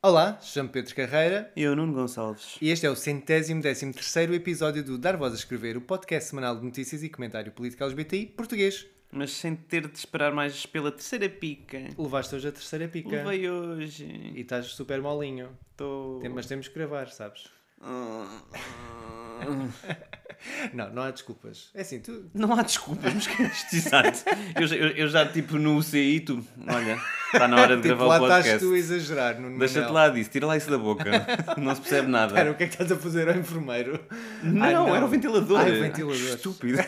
Olá, chamo Pedro Carreira E eu, Nuno Gonçalves. e este é o centésimo décimo terceiro episódio do Dar Voz a Escrever, o podcast semanal de notícias e comentário político LGBTI português. Mas sem ter de esperar mais pela terceira pica. Levaste hoje a terceira pica Levei hoje. e estás super molinho. Tem- Mas temos que gravar, sabes? Não, não há desculpas. É assim, tu... Não há desculpas, mas que exato. Eu, já- eu, eu já, tipo, no UCI, tu, olha, está na hora de tipo, gravar lá o estás podcast. tu a exagerar no Deixa-te lá disso, tira lá isso da boca. Não se percebe nada. Espera, o que é que estás a fazer ao enfermeiro? não, Ai, não. era o ventilador. Ai, o ventilador. Estúpido.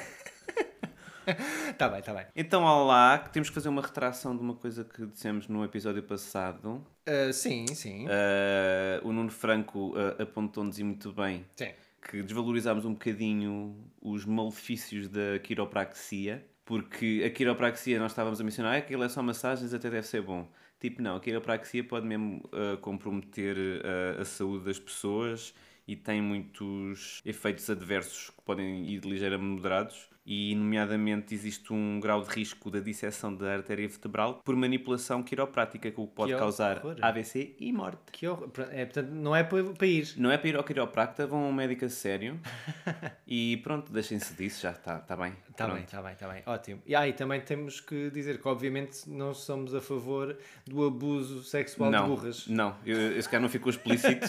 Tá bem, tá bem. Então, olá, que temos que fazer uma retração de uma coisa que dissemos no episódio passado. Ah, sim, sim. Uh, o Nuno Franco uh, apontou-nos e muito bem Sim. Que desvalorizámos um bocadinho os malefícios da quiropraxia, porque a quiropraxia nós estávamos a mencionar, ah, aquilo é só massagens, até deve ser bom. Tipo, não, a quiropraxia pode mesmo uh, comprometer uh, a saúde das pessoas e tem muitos efeitos adversos que podem ir a moderados. E, nomeadamente, existe um grau de risco da disseção da artéria vertebral por manipulação quiroprática, que o que pode Que causar. AVC e morte. Que horror. É, portanto, não é para, ir. Não é para ir ao quiropracta, vão a um médico sério e pronto, deixem-se disso, já está tá bem. Está bem, está bem, está bem. Ótimo. E aí também temos que dizer que, obviamente, não somos a favor do abuso sexual Não, de burras. não, eu, eu se calhar não ficou explícito,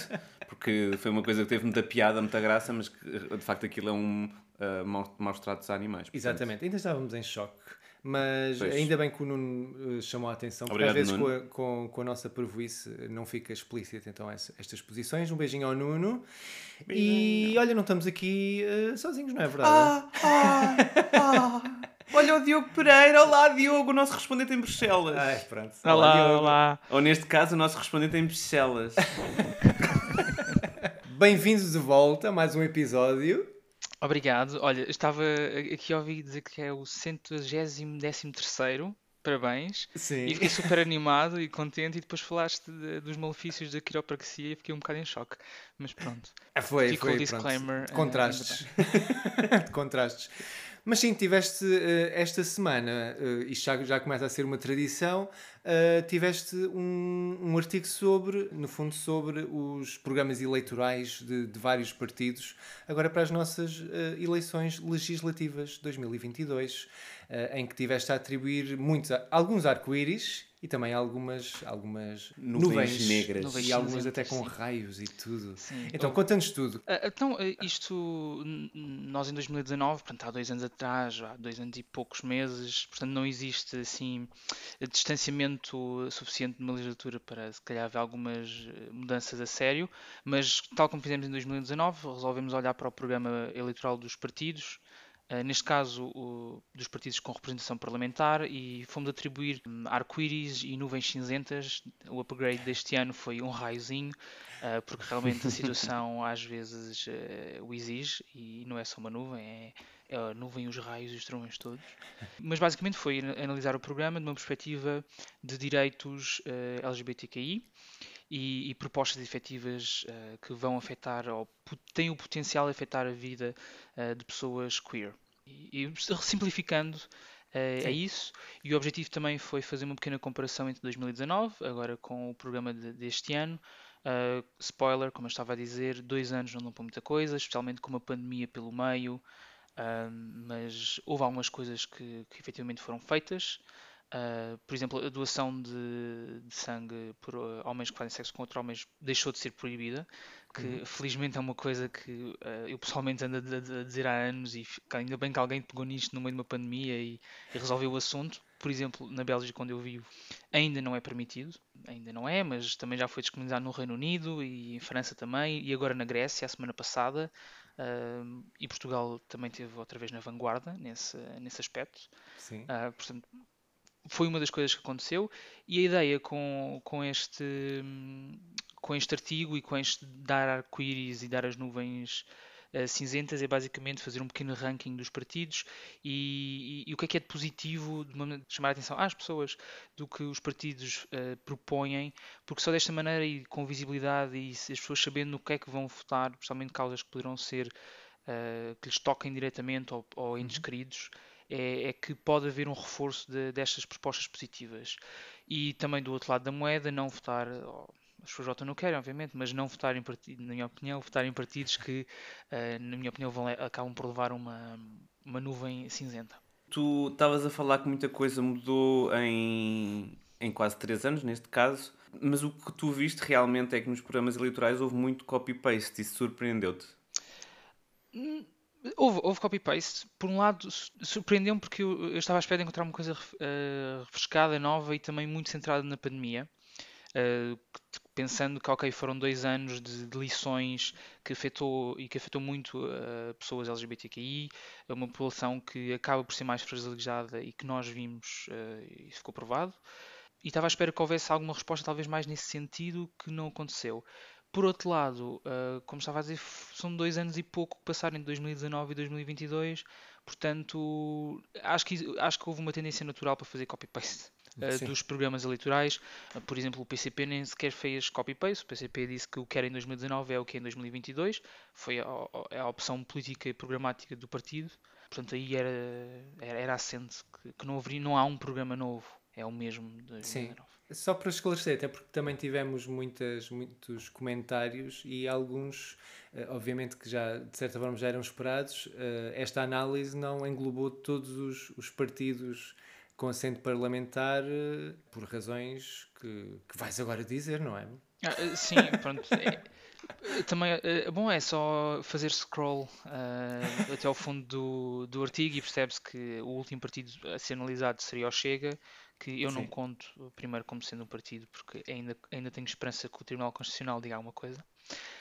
porque foi uma coisa que teve muita piada, muita graça, mas que de facto aquilo é um uh, maus, maus tratos a animais. portanto. Exatamente, ainda estávamos em choque. Mas Pois. ainda bem que o Nuno eh, chamou a atenção, porque Obrigado, às vezes com a, com, com a nossa parvoíce eh, não fica explícito então essa- estas posições. Um beijinho ao Nuno. E olha, não estamos aqui eh, sozinhos, não é verdade? Ah, ah, ah. Olha o Diogo Pereira, olá Diogo, o nosso respondente em Bruxelas. Ai, pronto. Olá, Diogo. olá. Ou neste caso, o nosso respondente em Bruxelas. Bem-vindos de volta a mais um episódio. Obrigado. Olha, estava aqui a ouvir dizer que é o 113 terceiro. Parabéns. Sim. E fiquei super animado e contente e depois falaste de- dos malefícios da quiropraxia e fiquei um bocado em choque. Mas pronto. Ah, foi, Ficou foi, o disclaimer, pronto. eh, Contrastes. De contrastes. Mas sim, tiveste eh, esta semana, uh, isto já, já começa a ser uma tradição, eh, tiveste um, um artigo sobre, no fundo, sobre os programas eleitorais de, de vários partidos, agora para as nossas eh, eleições legislativas de 2022, eh, em que tiveste a atribuir muitos, alguns arco-íris e também algumas, algumas Nuvens nuvens, negras. Nuvens e algumas até com sim. raios e tudo. Sim. Então, conta-nos tudo. Ah, Então, ah, isto, nós em 2019, portanto, há dois anos atrás, há dois anos e poucos meses, portanto, não existe assim distanciamento suficiente de uma legislatura para se calhar haver algumas eh, mudanças a sério, mas tal como fizemos em 2019, resolvemos olhar para o programa eleitoral dos partidos. Ah, neste caso, o- dos partidos com representação parlamentar, e fomos atribuir hum, arco-íris e nuvens cinzentas. O upgrade deste ano foi um raiozinho, Uh, porque realmente a situação às vezes uh, o exige e não é só uma nuvem, é, é a nuvem, os raios e os trovões todos. Mas basicamente foi ana- analisar o programa de uma perspectiva de direitos uh, LGBTQI e, e propostas efetivas uh, que vão afetar ou têm o potencial de afetar a vida uh, de pessoas queer. E, e simplificando, uh, é isso. E o objetivo também foi fazer uma pequena comparação entre 2019, agora com o programa de- deste ano. Uh, spoiler, como eu estava a dizer, dois anos não dão para muita coisa, especialmente com uma pandemia pelo meio, um, mas houve algumas coisas que, que efetivamente foram feitas. Uh, por exemplo, a doação de, de sangue por uh, homens que fazem sexo com outros homens deixou de ser proibida, que felizmente é uma coisa que uh, eu pessoalmente ando a, a- dizer há anos e ainda bem que alguém pegou nisto no meio de uma pandemia e, e resolveu o assunto. Por exemplo, na Bélgica, onde eu vivo, ainda não é permitido, ainda não é, mas também já foi descomunizado no Reino Unido e em França também, e agora na Grécia, a semana passada, um, e Portugal também teve outra vez na vanguarda nesse, nesse aspecto. Sim. Ah, portanto, foi uma das coisas que aconteceu e a ideia com, com este com este artigo e com este dar arco-íris e dar as nuvens uh, cinzentas é basicamente fazer um pequeno ranking dos partidos e, e, e o que é que é de positivo de uma, chamar a atenção às pessoas do que os partidos uh, propõem, porque só desta maneira e com visibilidade e as pessoas sabendo no que é que vão votar, principalmente causas que poderão ser uh, que lhes toquem diretamente ou, ou uhum. É, é, que pode haver um reforço de, destas propostas positivas. E também do outro lado da moeda, não votar, as pessoas votam no querem, obviamente, mas não votar em partidos, na minha opinião, votar em partidos que, uh, na minha opinião, vão, acabam por levar uma, uma nuvem cinzenta. Tu estavas a falar que muita coisa mudou em, em quase 3 anos, neste caso, mas o que tu viste realmente é que nos programas eleitorais houve muito copy-paste. Isso surpreendeu-te? Houve, houve copy-paste. Por um lado, surpreendeu-me porque eu, eu, estava à espera de encontrar uma coisa uh, refrescada, nova e também muito centrada na pandemia. Uh, pensando que ok, foram dois anos de, de lições que afetou e que afetou muito uh, pessoas LGBTQI, uma população que acaba por ser mais fragilizada e que nós vimos uh, e ficou provado. E estava à espera que houvesse alguma resposta, talvez mais nesse sentido, que não aconteceu. Por outro lado, uh, como estava a dizer, são dois anos e pouco que passaram entre 2019 e 2022, portanto, acho que, acho que houve uma tendência natural para fazer copy-paste uh, dos programas eleitorais. Uh, por exemplo, o PCP nem sequer fez copy-paste. O PCP disse que o que era em 2019 é o que é em 2022. Foi a, a, a opção política e programática do partido. Portanto, aí era, era, era assente que, que não, haveria, não há um programa novo. É o mesmo de 2019. Sim. Só para esclarecer, até porque também tivemos muitas, muitos comentários e alguns, eh, obviamente que já de certa forma já eram esperados, esta análise não englobou todos os, os partidos com assento parlamentar eh, por razões que, que vais agora dizer, não é? Ah, eh, sim, pronto. É, eh, também, bom, é só fazer scroll uh, até ao fundo do, do artigo e percebe-se que o último partido a ser analisado seria o Chega, que eu Sim. não conto primeiro como sendo um partido, porque ainda, ainda tenho esperança que o Tribunal Constitucional diga alguma coisa.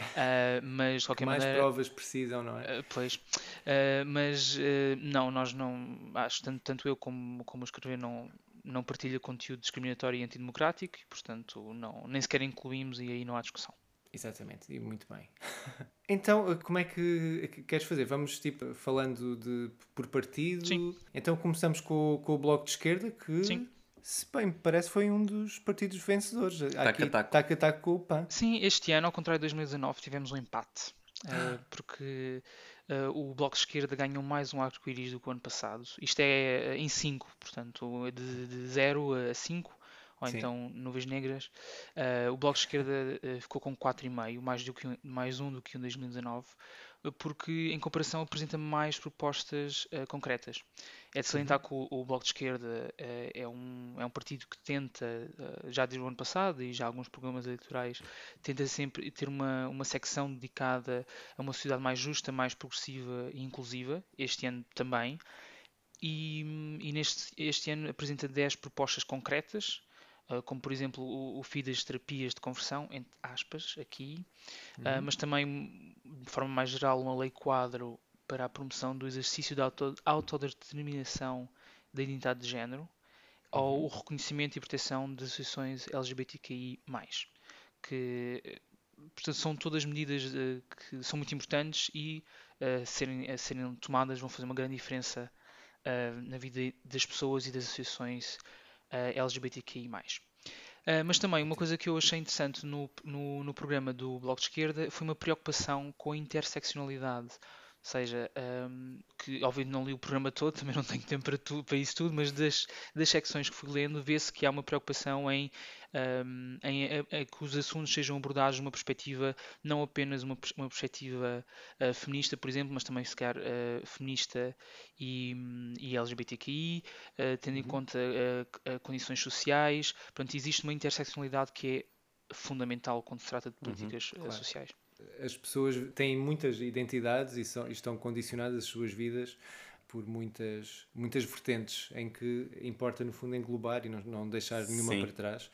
Uh, mas qualquer mais maneira, provas precisam, não é? Uh, pois, uh, mas não, nós não, acho tanto, tanto eu como, como o escrever não, não partilha conteúdo discriminatório e antidemocrático e, portanto, não, nem sequer incluímos e aí não há discussão. Exatamente, e muito bem. então, como é que queres fazer? Vamos tipo falando de por partido. Sim. Então começamos com, com o Bloco de Esquerda, que Sim. Se bem me parece, foi um dos partidos vencedores. Taca, taco. taca, taco com o PAN. Sim, este ano, ao contrário de 2019, tivemos um empate. Uh, porque uh, o Bloco de Esquerda ganhou mais um arco-íris do que o ano passado. Isto é em 5, portanto, de 0 a 5, ou Sim. então nuvens negras. Uh, o Bloco de Esquerda ficou com 4,5, mais, do que, mais um do que em 2019 porque em comparação apresenta mais propostas uh, concretas. É de salientar uhum. que o, o, Bloco de Esquerda uh, é, um, é um partido que tenta, uh, já desde o ano passado e já alguns programas eleitorais, tenta sempre ter uma, uma secção dedicada a uma sociedade mais justa, mais progressiva e inclusiva, este ano também. E, e neste este ano apresenta 10 propostas concretas como por exemplo o, o FII das terapias de conversão, entre aspas, aqui, uhum. mas também, de forma mais geral, uma lei quadro para a promoção do exercício da auto, autodeterminação da identidade de género, uhum. ou o reconhecimento e proteção de associações LGBTQI+, que portanto, são todas medidas uh, que são muito importantes e uh, serem, a serem tomadas vão fazer uma grande diferença uh, na vida das pessoas e das associações uh, LGBTQI+. Uh, mas também uma coisa que eu achei interessante no, no, no, programa do Bloco de Esquerda foi uma preocupação com a interseccionalidade seja, um, que obviamente não li o programa todo, também não tenho tempo para, tu, para isso tudo, mas das, das secções que fui lendo, vê-se que há uma preocupação em, um, em, em, em, que os assuntos sejam abordados de uma perspectiva, não apenas uma, uma perspectiva uh, feminista, por exemplo, mas também, se calhar, uh, feminista e, e LGBTQI, uh, tendo em uhum. conta condições sociais. Portanto, existe uma interseccionalidade que é fundamental quando se trata de uhum, políticas uhum, claro. sociais as pessoas têm muitas identidades e, são, e estão condicionadas as suas vidas por muitas, muitas vertentes em que importa no fundo englobar e não, não deixar nenhuma Sim. para trás.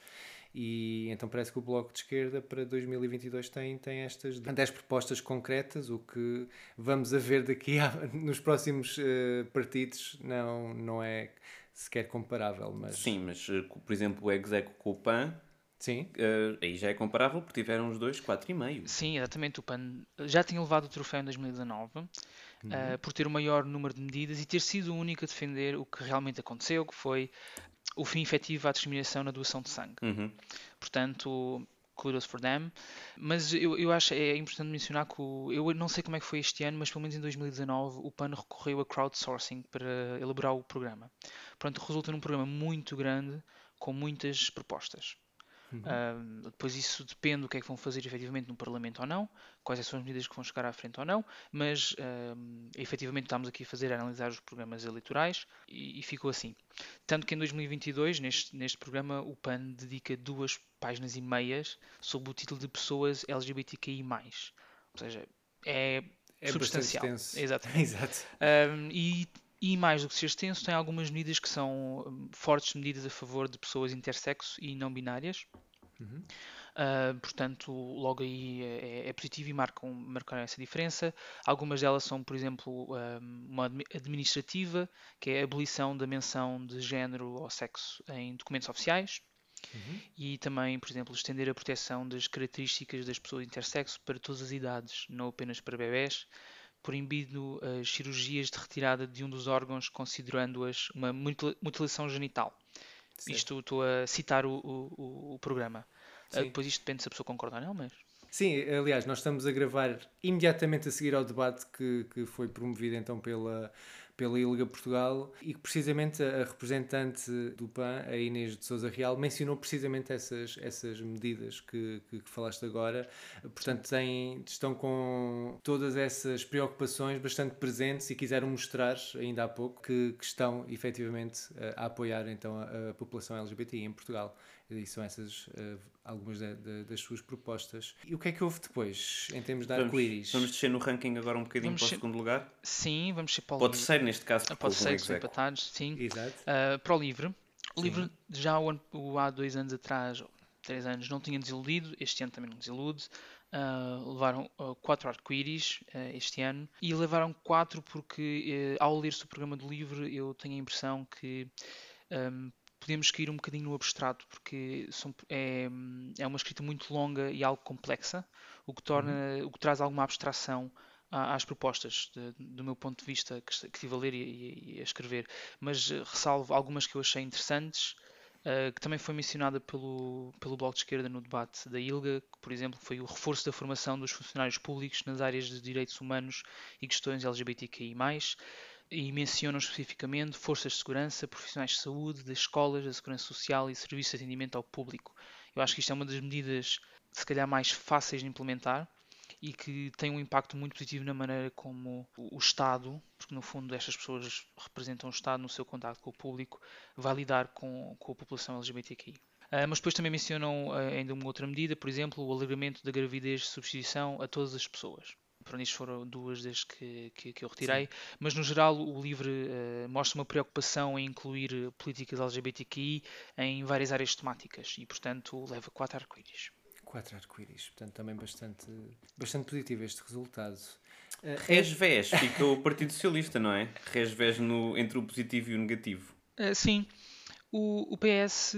E então parece que o Bloco de Esquerda para 2022 tem, tem estas 10 propostas concretas, o que vamos a ver daqui a, nos próximos uh, partidos não, não é sequer comparável, mas Sim, mas eh, por exemplo o Execo com o PAN, sim. eh, aí já é comparável porque tiveram os dois 4,5. Sim, exatamente. O PAN já tinha levado o troféu em 2019 Uhum. eh, por ter o maior número de medidas e ter sido o único a defender o que realmente aconteceu, que foi o fim efetivo à discriminação na doação de sangue. Uhum. Portanto, kudos for them. Mas eu, eu acho é importante mencionar que o, eu não sei como é que foi este ano, mas pelo menos em 2019 o PAN recorreu a crowdsourcing para elaborar o programa. Portanto, resulta num programa muito grande com muitas propostas. Ahm, depois isso depende do que é que vão fazer efetivamente no Parlamento ou não, quais é são as medidas que vão chegar à frente ou não, mas ahm, efetivamente estamos aqui a fazer a analisar os programas eleitorais e, e ficou assim. Tanto que em 2022, neste, neste programa, o PAN dedica duas páginas e meias sob o título de Pessoas LGBTQI+. Ou seja, é, É substancial. Exatamente. Exato. Um, e, e mais do que ser extenso, tem algumas medidas que são um, fortes medidas a favor de pessoas intersexo e não binárias. Uh, portanto, logo aí é, é positivo e marcam, marcaram essa diferença. Algumas delas são, por exemplo, um, uma admi- administrativa, que é a abolição da menção de género ou sexo em documentos oficiais. E também, por exemplo, estender a proteção das características das pessoas intersexo para todas as idades, não apenas para bebés, proibindo as cirurgias de retirada de um dos órgãos, considerando-as uma mutila- mutilação genital. Isto estou a citar o, o- o- programa. Ah, Sim. depois isto depende se a pessoa concorda ou não, mas Sim, aliás, nós estamos a gravar imediatamente a seguir ao debate que, que foi promovido então pela, pela ILGA Portugal e que precisamente a representante do PAN, a Inês de Souza Real, mencionou precisamente essas, essas medidas que, que, que falaste agora. Portanto, têm, estão com todas essas preocupações bastante presentes e quiseram mostrar, ainda há pouco, que, que estão efetivamente a, a apoiar então a, a população LGBTI em Portugal. E são essas eh, algumas da- da- das suas propostas. E o que é que houve depois, em termos de arco-íris? vamos descer no ranking agora um bocadinho Vamos para o ser- segundo lugar. sim, vamos ser para o Para o terceiro, neste caso, porque Para o terceiro, são empatados, sim. Exato. Uh, para o livre. O Sim. livre já o o há dois anos atrás, ou três anos, não tinha desiludido, este ano também não desilude. Uh, levaram uh, quatro arco-íris uh, este ano e levaram quatro porque uh, ao ler-se o programa do livro eu tenho a impressão que um, podemos cair um bocadinho no abstrato porque são- é, é uma escrita muito longa e algo complexa, o que torna, o que traz alguma abstração às propostas, de- do meu ponto de vista, que, que estive a ler e, e- a escrever. Mas eh, ressalvo algumas que eu achei interessantes, eh, que também foi mencionada pelo, pelo Bloco de Esquerda no debate da ILGA, que, por exemplo, foi o reforço da formação dos funcionários públicos nas áreas de direitos humanos e questões LGBTQI+, e mencionam especificamente forças de segurança, profissionais de saúde, das escolas, da segurança social e serviços de atendimento ao público. Eu acho que isto é uma das medidas, se calhar, mais fáceis de implementar e que tem um impacto muito positivo na maneira como o Estado, porque no fundo estas pessoas representam o Estado no seu contato com o público, vai lidar com, com a população LGBTQI. Ah, mas depois também mencionam ah, ainda uma outra medida, por exemplo, o alargamento da gravidez de substituição a todas as pessoas. Para isto foram duas das que, que, que eu retirei, mas no geral o livro eh, mostra uma preocupação em incluir eh, políticas LGBTQI em várias áreas temáticas e, portanto, leva quatro arco-íris. Quatro arco-íris. Portanto, também bastante, bastante positivo este resultado. Eh, Resvés, fica o Partido Socialista, não é? Resvés no, entre o positivo e o negativo. Uh, sim, o, o PS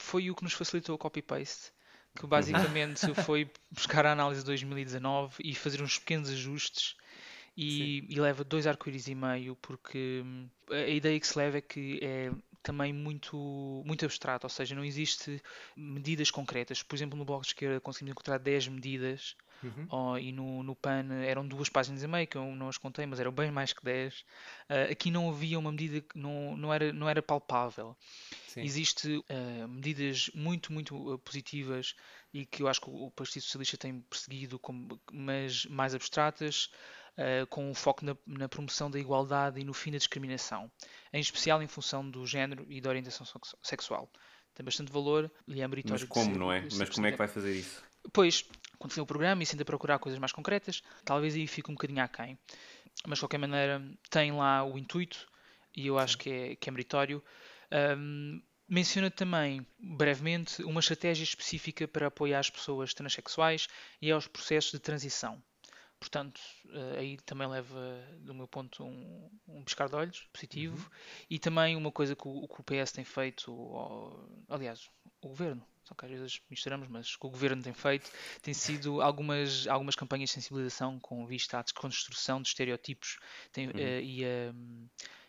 foi o que nos facilitou o copy-paste, que basicamente foi buscar a análise de 2019 e fazer uns pequenos ajustes e, e leva dois arco-íris e meio, porque hum, a a ideia que se leva é que é também muito, muito abstrato, ou seja, não existe medidas concretas. Por exemplo, no Bloco de Esquerda conseguimos encontrar 10 medidas Uhum. Oh, e no, no PAN eram duas páginas e meia, que eu não as contei, mas eram bem mais que 10. Ah, aqui não havia uma medida que não, não, era, não era palpável. Sim. Existe ah, medidas muito, muito ah, positivas e que eu acho que o Partido Socialista tem perseguido, como, mas mais abstratas, ah, com um foco na, na promoção da igualdade e no fim da discriminação, em especial em função do género e da orientação sexu- sexual. Tem bastante valor e é meritório Mas como, não é? Mas como é que vai fazer isso? Pois, quando o programa e se tenta procurar coisas mais concretas, talvez aí fique um bocadinho aquém. Mas de qualquer maneira, tem lá o intuito e eu acho que é, que é meritório. Ahm, menciona também, brevemente, uma estratégia específica para apoiar as pessoas transexuais e aos processos de transição. Portanto, eh, aí também leva, do meu ponto, um, um pescar de olhos positivo. Uhum. E também uma coisa que o, que o PS tem feito, ou- aliás, o governo, só que às vezes misturamos, mas que o governo tem feito, tem sido algumas, algumas campanhas de sensibilização com vista à desconstrução de estereotipos tem, eh, e a,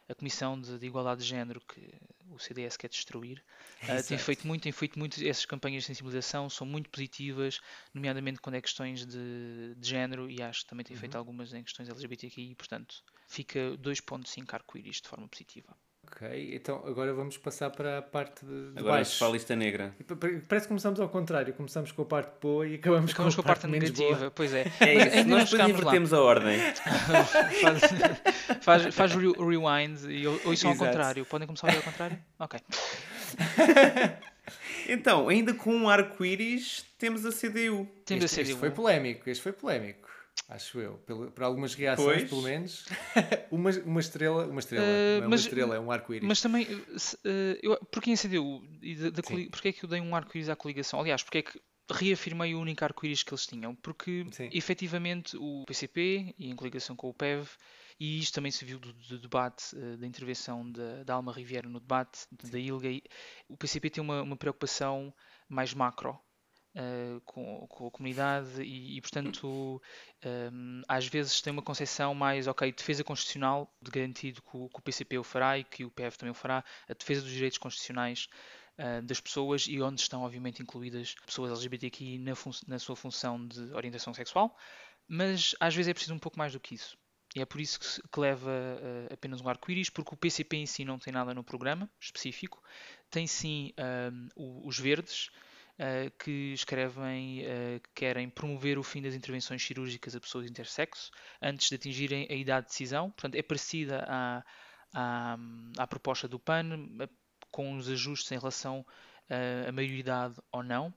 a Comissão de, de Igualdade de Género, que o CDS quer destruir, eh, tem feito muito, tem feito muito essas campanhas de sensibilização, são muito positivas, nomeadamente quando é questões de, de género, e acho que também tem Uhum. feito algumas em questões LGBTQI, portanto, fica 2.5 arco-íris de forma positiva. Ok, então agora vamos passar para a parte de, de Agora baixo. para a lista negra. Pa- pa- Parece que começamos ao contrário, começamos com a parte boa e acabamos, Ficamos com a parte menos negativa, boa. pois é. É Mas isso, nós depois chegámos lá. invertemos a ordem. faz, faz, faz o re- rewind e isso ao contrário. Podem começar a ver ao contrário? Ok. Então, ainda com um arco-íris, temos a CDU. Temos este, a este CDU. foi polémico, este foi polémico, acho eu. Pelo, por algumas reações, Pois. pelo menos. uma, uma estrela, uma estrela, não é uma mas- estrela, é um arco-íris. Mas também, se, eh, eu, porque CDU, e da, porque é que eu dei um arco-íris à coligação? Aliás, porque é que reafirmei o único arco-íris que eles tinham? Porque, Sim. efetivamente, o PCP, e em coligação com o PEV, e isto também se viu do, do debate, eh, da intervenção da, da Alma Riviera no debate, da ILGA, o PCP tem uma, uma preocupação mais macro, eh, com, com a comunidade e, e, portanto, um, às vezes tem uma concepção mais, ok, defesa constitucional, de garantido que o, que o PCP o fará e que o PF também o fará, a defesa dos direitos constitucionais uh, das pessoas e onde estão, obviamente, incluídas pessoas LGBTQI na, na sua função de orientação sexual, mas às vezes é preciso um pouco mais do que isso. E é por isso que, que leva uh, apenas um arco-íris, porque o PCP em si não tem nada no programa específico, tem sim o- os verdes, uh, que escrevem uh, que querem promover o fim das intervenções cirúrgicas a pessoas intersexo antes de atingirem a idade de decisão. Portanto, é parecida à, à, à proposta do PAN, eh, com os ajustes em relação a maioridade ou não.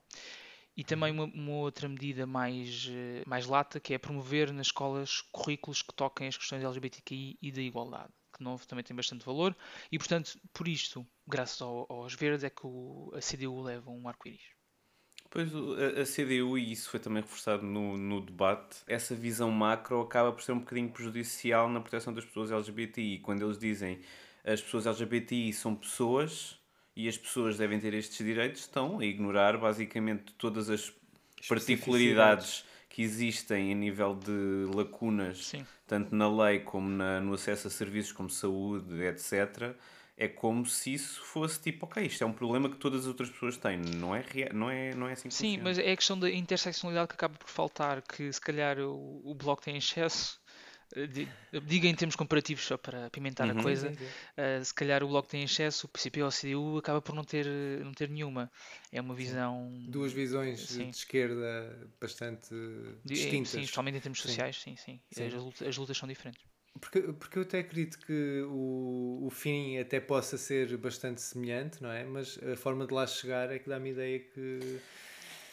E também uma, uma outra medida mais, eh, mais lata, que é promover nas escolas currículos que toquem as questões LGBTQI e da igualdade, que novo também tem bastante valor. E, portanto, por isto, graças ao- aos verdes, é que o- a CDU leva um arco-íris. Pois a, a CDU, e isso foi também reforçado no, no debate, essa visão macro acaba por ser um bocadinho prejudicial na proteção das pessoas LGBTI. Quando eles dizem as pessoas LGBTI são pessoas e as pessoas devem ter estes direitos, estão a ignorar basicamente todas as particularidades que existem a nível de lacunas, Sim. tanto na lei como na, no acesso a serviços como saúde, etc. É como se isso fosse tipo, ok, isto é um problema que todas as outras pessoas têm, não é, não é, não é assim que Sim, funciona. mas é a questão da interseccionalidade que acaba por faltar, que se calhar o, o Bloco tem excesso. eh, di- Diga em termos comparativos, só para apimentar Uhum. a coisa, eh, se calhar o Bloco tem excesso, o PCP ou o CDU acaba por não ter, eh, não ter nenhuma. É uma visão. Duas visões Sim. de esquerda bastante di- distintas. Sim, especialmente em termos Sim. sociais, sim, sim. Sim. As, lutas, as lutas são diferentes. Porque, porque eu até acredito que o, o fim até possa ser bastante semelhante, não é? Mas a forma de lá chegar é que dá-me ideia que.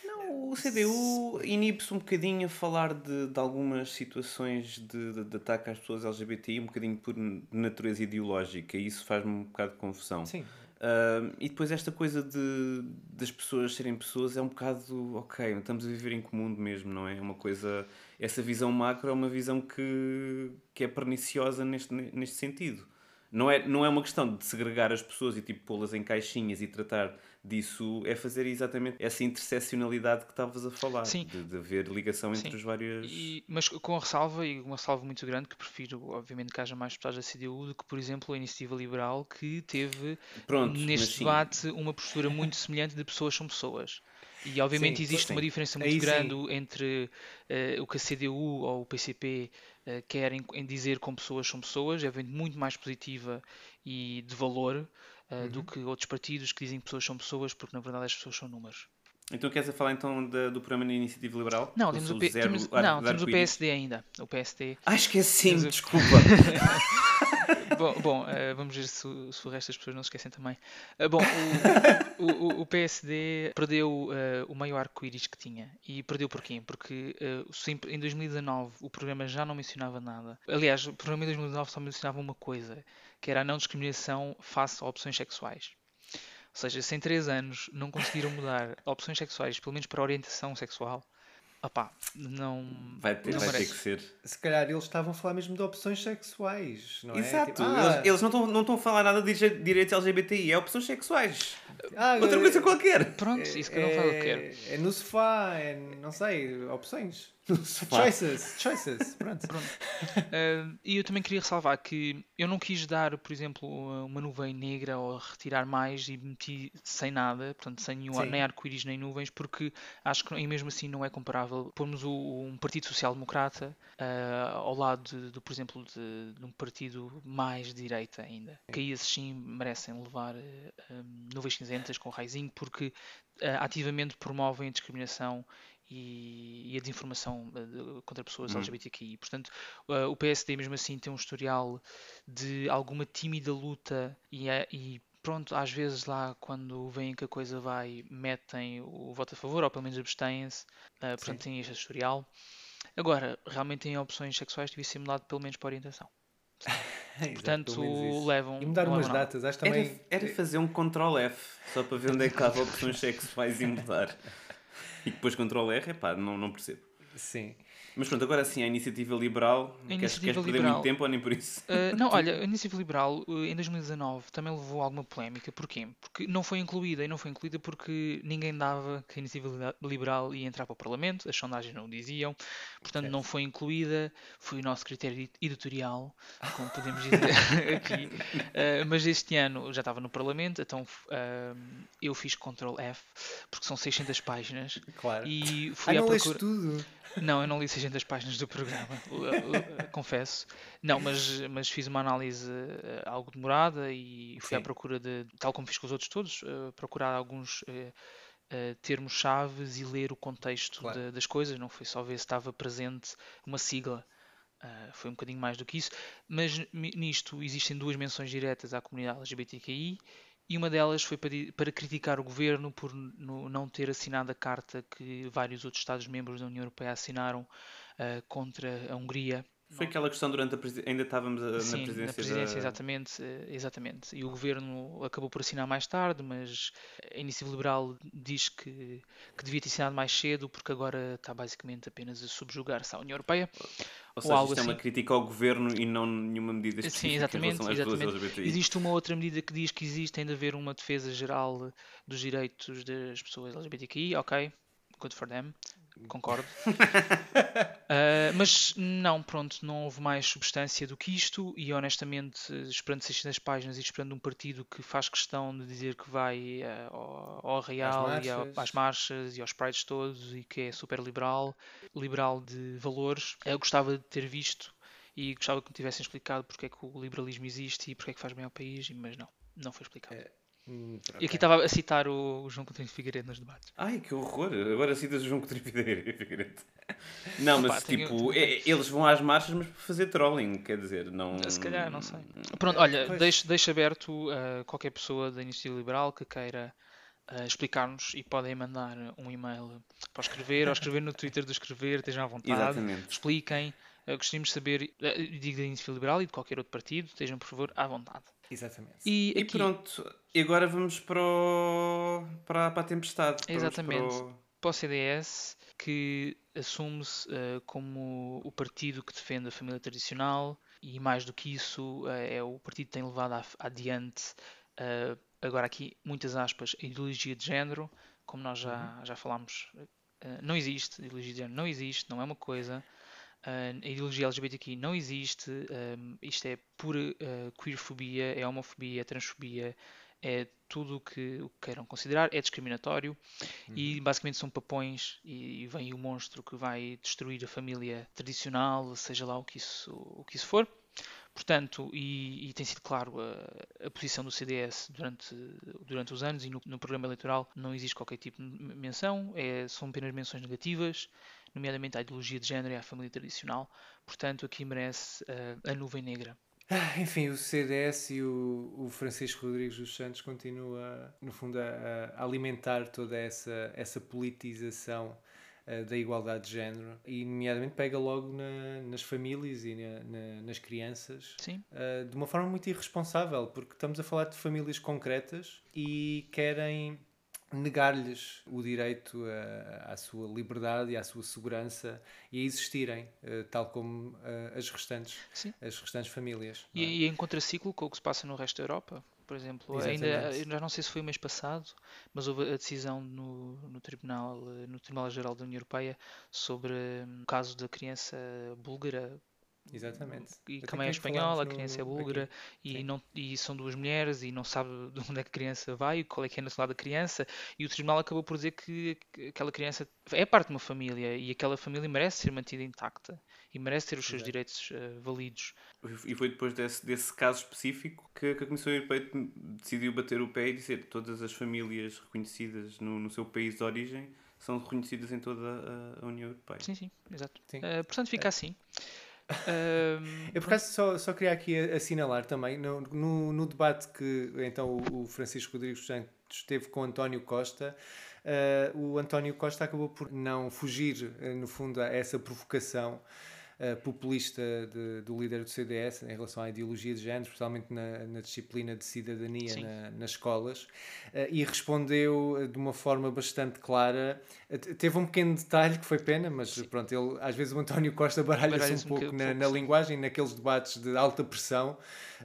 Não, o CDU inibe-se um bocadinho a falar de, de algumas situações de, de, de ataque às pessoas LGBTI, um bocadinho por natureza ideológica, e isso faz-me um bocado de confusão. Sim, Ah, e depois esta coisa de, das pessoas serem pessoas é um bocado, ok, estamos a viver em comum mesmo, não é? É uma coisa, essa visão macro é uma visão que, que é perniciosa neste, neste sentido. Não é, não é uma questão de segregar as pessoas e tipo pô-las em caixinhas e tratar disso, é fazer exatamente essa interseccionalidade que estavas a falar, Sim. de, de haver ligação entre Sim. os vários... E- mas com a ressalva, e uma ressalva muito grande, que prefiro, obviamente, que haja mais deputados da CDU do que, por exemplo, a Iniciativa Liberal, que teve Pronto, neste sim. debate uma postura muito semelhante de pessoas são pessoas. E obviamente Sim, existe sim. uma diferença Aí muito sim. grande entre eh, o que a CDU ou o PCP eh, querem em dizer com pessoas são pessoas, é muito mais positiva e de valor eh, do Uhum. que outros partidos que dizem que pessoas são pessoas, porque na verdade as pessoas são números. Então queres falar então da- do programa da Iniciativa Liberal? Não, temos o, P- zero temos, ar- não, de temos o? PSD ainda. O PSD Ah, esqueci-me, o- desculpa. bom, bom, eh, vamos ver se, o- se o resto das pessoas não se esquecem também. Eh, bom, o, o- PSD perdeu eh, o meio arco-íris que tinha. E perdeu porquê? Porque sempre- em 2019 o programa já não mencionava nada. Aliás, o programa em 2019 só mencionava uma coisa, que era a não discriminação face a opções sexuais. Ou seja, se em 3 anos não conseguiram mudar opções sexuais, pelo menos para orientação sexual, opá, não. Vai ter, não vai ter que ser. Se calhar eles estavam a falar mesmo de opções sexuais, não é? Exato. Tipo, ah, Eles, eles não estão não estão a falar nada de dire- direitos LGBTI, é opções sexuais. ah, Outra coisa qualquer. Pronto, isso que eu não falo que quero. É, é no sofá, é, não sei, opções. Choices, choices, pronto. Uh, e eu também queria ressalvar que eu não quis dar, por exemplo, uma nuvem negra ou retirar mais e meti sem nada, portanto, sem nenhum, Sim. nem arco-íris nem nuvens, porque acho que e mesmo assim não é comparável pormos o, um Partido Social Democrata uh, ao lado, de, de, por exemplo, de, de um partido mais de direita ainda. Que aí esses sim merecem levar uh, nuvens cinzentas com raizinho, porque ativamente promovem a discriminação e, e a desinformação eh, contra pessoas Hum. LGBTQI. Portanto, eh, o PSD mesmo assim tem um historial de alguma tímida luta e, é- e pronto, às vezes lá quando veem que a coisa vai, metem o voto a favor ou pelo menos abstêm-se. Eh, portanto, tem este historial. Agora, realmente tem opções sexuais devia ser mudado pelo menos para orientação. Portanto, levam. E mudar umas datas, acho que também. Era, era fazer um Ctrl F, só para ver onde é que estava opções sexuais e mudar. E depois Ctrl R, epá, não, não percebo. Sim. Mas pronto, agora sim, a iniciativa liberal. queres, iniciativa queres perder liberal. muito tempo ou nem por isso? Uh, não, olha, a Iniciativa Liberal uh, em 2019 também levou alguma polémica. Porquê? Porque não foi incluída e não foi incluída porque ninguém dava que a Iniciativa Liberal ia entrar para o Parlamento, as sondagens não o diziam, portanto não foi incluída. Foi o nosso critério edi- editorial, como podemos dizer aqui. Uh, mas este ano já estava no Parlamento, então uh, eu fiz Ctrl F porque são 600 páginas Claro. e Ah, fui à não procura. tudo. Não, eu não li 600 páginas do programa, uh, uh, confesso. Não, mas, mas fiz uma análise uh, algo demorada e fui à Sim. procura de, tal como fiz com os outros todos, uh, procurar alguns uh, uh, termos chaves e ler o contexto Claro. da- das coisas. Não foi só ver se estava presente uma sigla. Uh, foi um bocadinho mais do que isso. Mas nisto existem duas menções diretas à comunidade LGBTQI e uma delas foi para, para criticar o governo por no- não ter assinado a carta que vários outros Estados-membros da União Europeia assinaram ah, contra a Hungria. Foi aquela questão durante a presidência. Ainda estávamos a- na Sim, presidência. na presidência, da... exatamente, eh, exatamente. E o governo acabou por assinar mais tarde, mas a Iniciativa Liberal diz que, que devia ter assinado mais cedo, porque agora está basicamente apenas a subjugar-se à União Europeia. Ou seja, algo isto é uma assim. crítica ao governo e não nenhuma medida Sim, específica exatamente, em relação às exatamente. Existe uma outra medida que diz que existe de haver uma defesa geral dos direitos das pessoas LGBTQI, ok, good for them, concordo. Ah, mas não, pronto, não houve mais substância do que isto e honestamente, esperando 600 páginas e esperando um partido que faz questão de dizer que vai ah, ao, ao Real e ao- às marchas e aos prides todos e que é super liberal, liberal de valores, eu gostava de ter visto e gostava que me tivessem explicado porque é que o liberalismo existe e porque é que faz bem ao país, mas não, não foi explicado. Hum, E aqui estava a citar o, o João Coutinho de Figueiredo nos debates. Ai, que horror! Agora citas o João Coutinho Figueiredo. Não, mas Opa, tenho- tipo, é- eles vão às marchas, mas para fazer trolling, quer dizer, não. Se calhar, não sei. Pronto, olha, Pois. deixo, deixo aberto a qualquer pessoa da Iniciativa Liberal que queira ah, explicar-nos e podem mandar um e-mail para escrever ou escrever no Twitter do escrever, estejam à vontade. Exatamente. Expliquem. Uh, gostaríamos de saber, uh, digo da Iniciativa Liberal e de qualquer outro partido, estejam por favor à vontade. Exatamente. E, E aqui, pronto, e agora vamos para, o... para, para a tempestade. Exatamente. para o- para o CDS, que assume-se uh, como o partido que defende a família tradicional e mais do que isso, uh, é o partido que tem levado adiante, uh, agora aqui, muitas aspas, a ideologia de género, como nós já, já falámos, não existe, ideologia de género não existe, não é uma coisa. Uh, a ideologia LGBTQ não existe, um, isto é pura uh, queerfobia, é homofobia, é transfobia, é tudo o que, o que queiram considerar, é discriminatório e basicamente são papões e, e vem o monstro que vai destruir a família tradicional, seja lá o que isso, o que isso for. Portanto, e, e tem sido claro a, a posição do CDS durante, durante os anos e no, no programa eleitoral não existe qualquer tipo de menção, é, são apenas menções negativas, nomeadamente à ideologia de género e à família tradicional. Portanto, aqui merece uh, a nuvem negra. Ah, Enfim, o CDS e o, o Francisco Rodrigues dos Santos continua, no fundo, a, a alimentar toda essa, essa politização ah, da igualdade de género e, nomeadamente, pega logo na- nas famílias e na- na- nas crianças ah, de uma forma muito irresponsável, porque estamos a falar de famílias concretas e querem negar-lhes o direito a- à sua liberdade e à sua segurança e a existirem, eh, tal como eh, as restantes, Sim. as restantes famílias. não é? E, e em contraciclo com o que se passa no resto da Europa. Por exemplo, ainda, Exatamente. já não sei se foi o mês passado, mas houve a decisão no, no Tribunal, eh, no Tribunal Geral da União Europeia sobre hum, o caso da criança búlgara Exatamente. e Até também é espanhola, a criança é búlgara e, não, e são duas mulheres e não sabe de onde é que a criança vai, qual é que é a nacionalidade da criança e o tribunal acabou por dizer que que aquela criança é parte de uma família e aquela família merece ser mantida intacta e merece ter os seus Exato. direitos eh, validos. E foi depois desse, desse caso específico que, que a Comissão Europeia decidiu bater o pé e dizer que todas as famílias reconhecidas no, no seu país de origem são reconhecidas em toda a, União Europeia. Sim, sim, exato. Sim. Eh, portanto, fica assim. Ahm, Eu por acaso só, só queria aqui assinalar também, no, no, no debate que então o, Francisco Rodrigues Santos teve com António Costa, eh, o António Costa acabou por não fugir, eh, no fundo, a essa provocação eh, populista de- do líder do CDS em relação à ideologia de género, especialmente na, na disciplina de cidadania Sim. na- nas escolas, eh, e respondeu eh, de uma forma bastante clara. Te- Teve um pequeno detalhe que foi pena, mas pronto, ele, às vezes o António Costa baralha-se Baralha-se um um pouco na, na sim. linguagem, naqueles debates de alta pressão.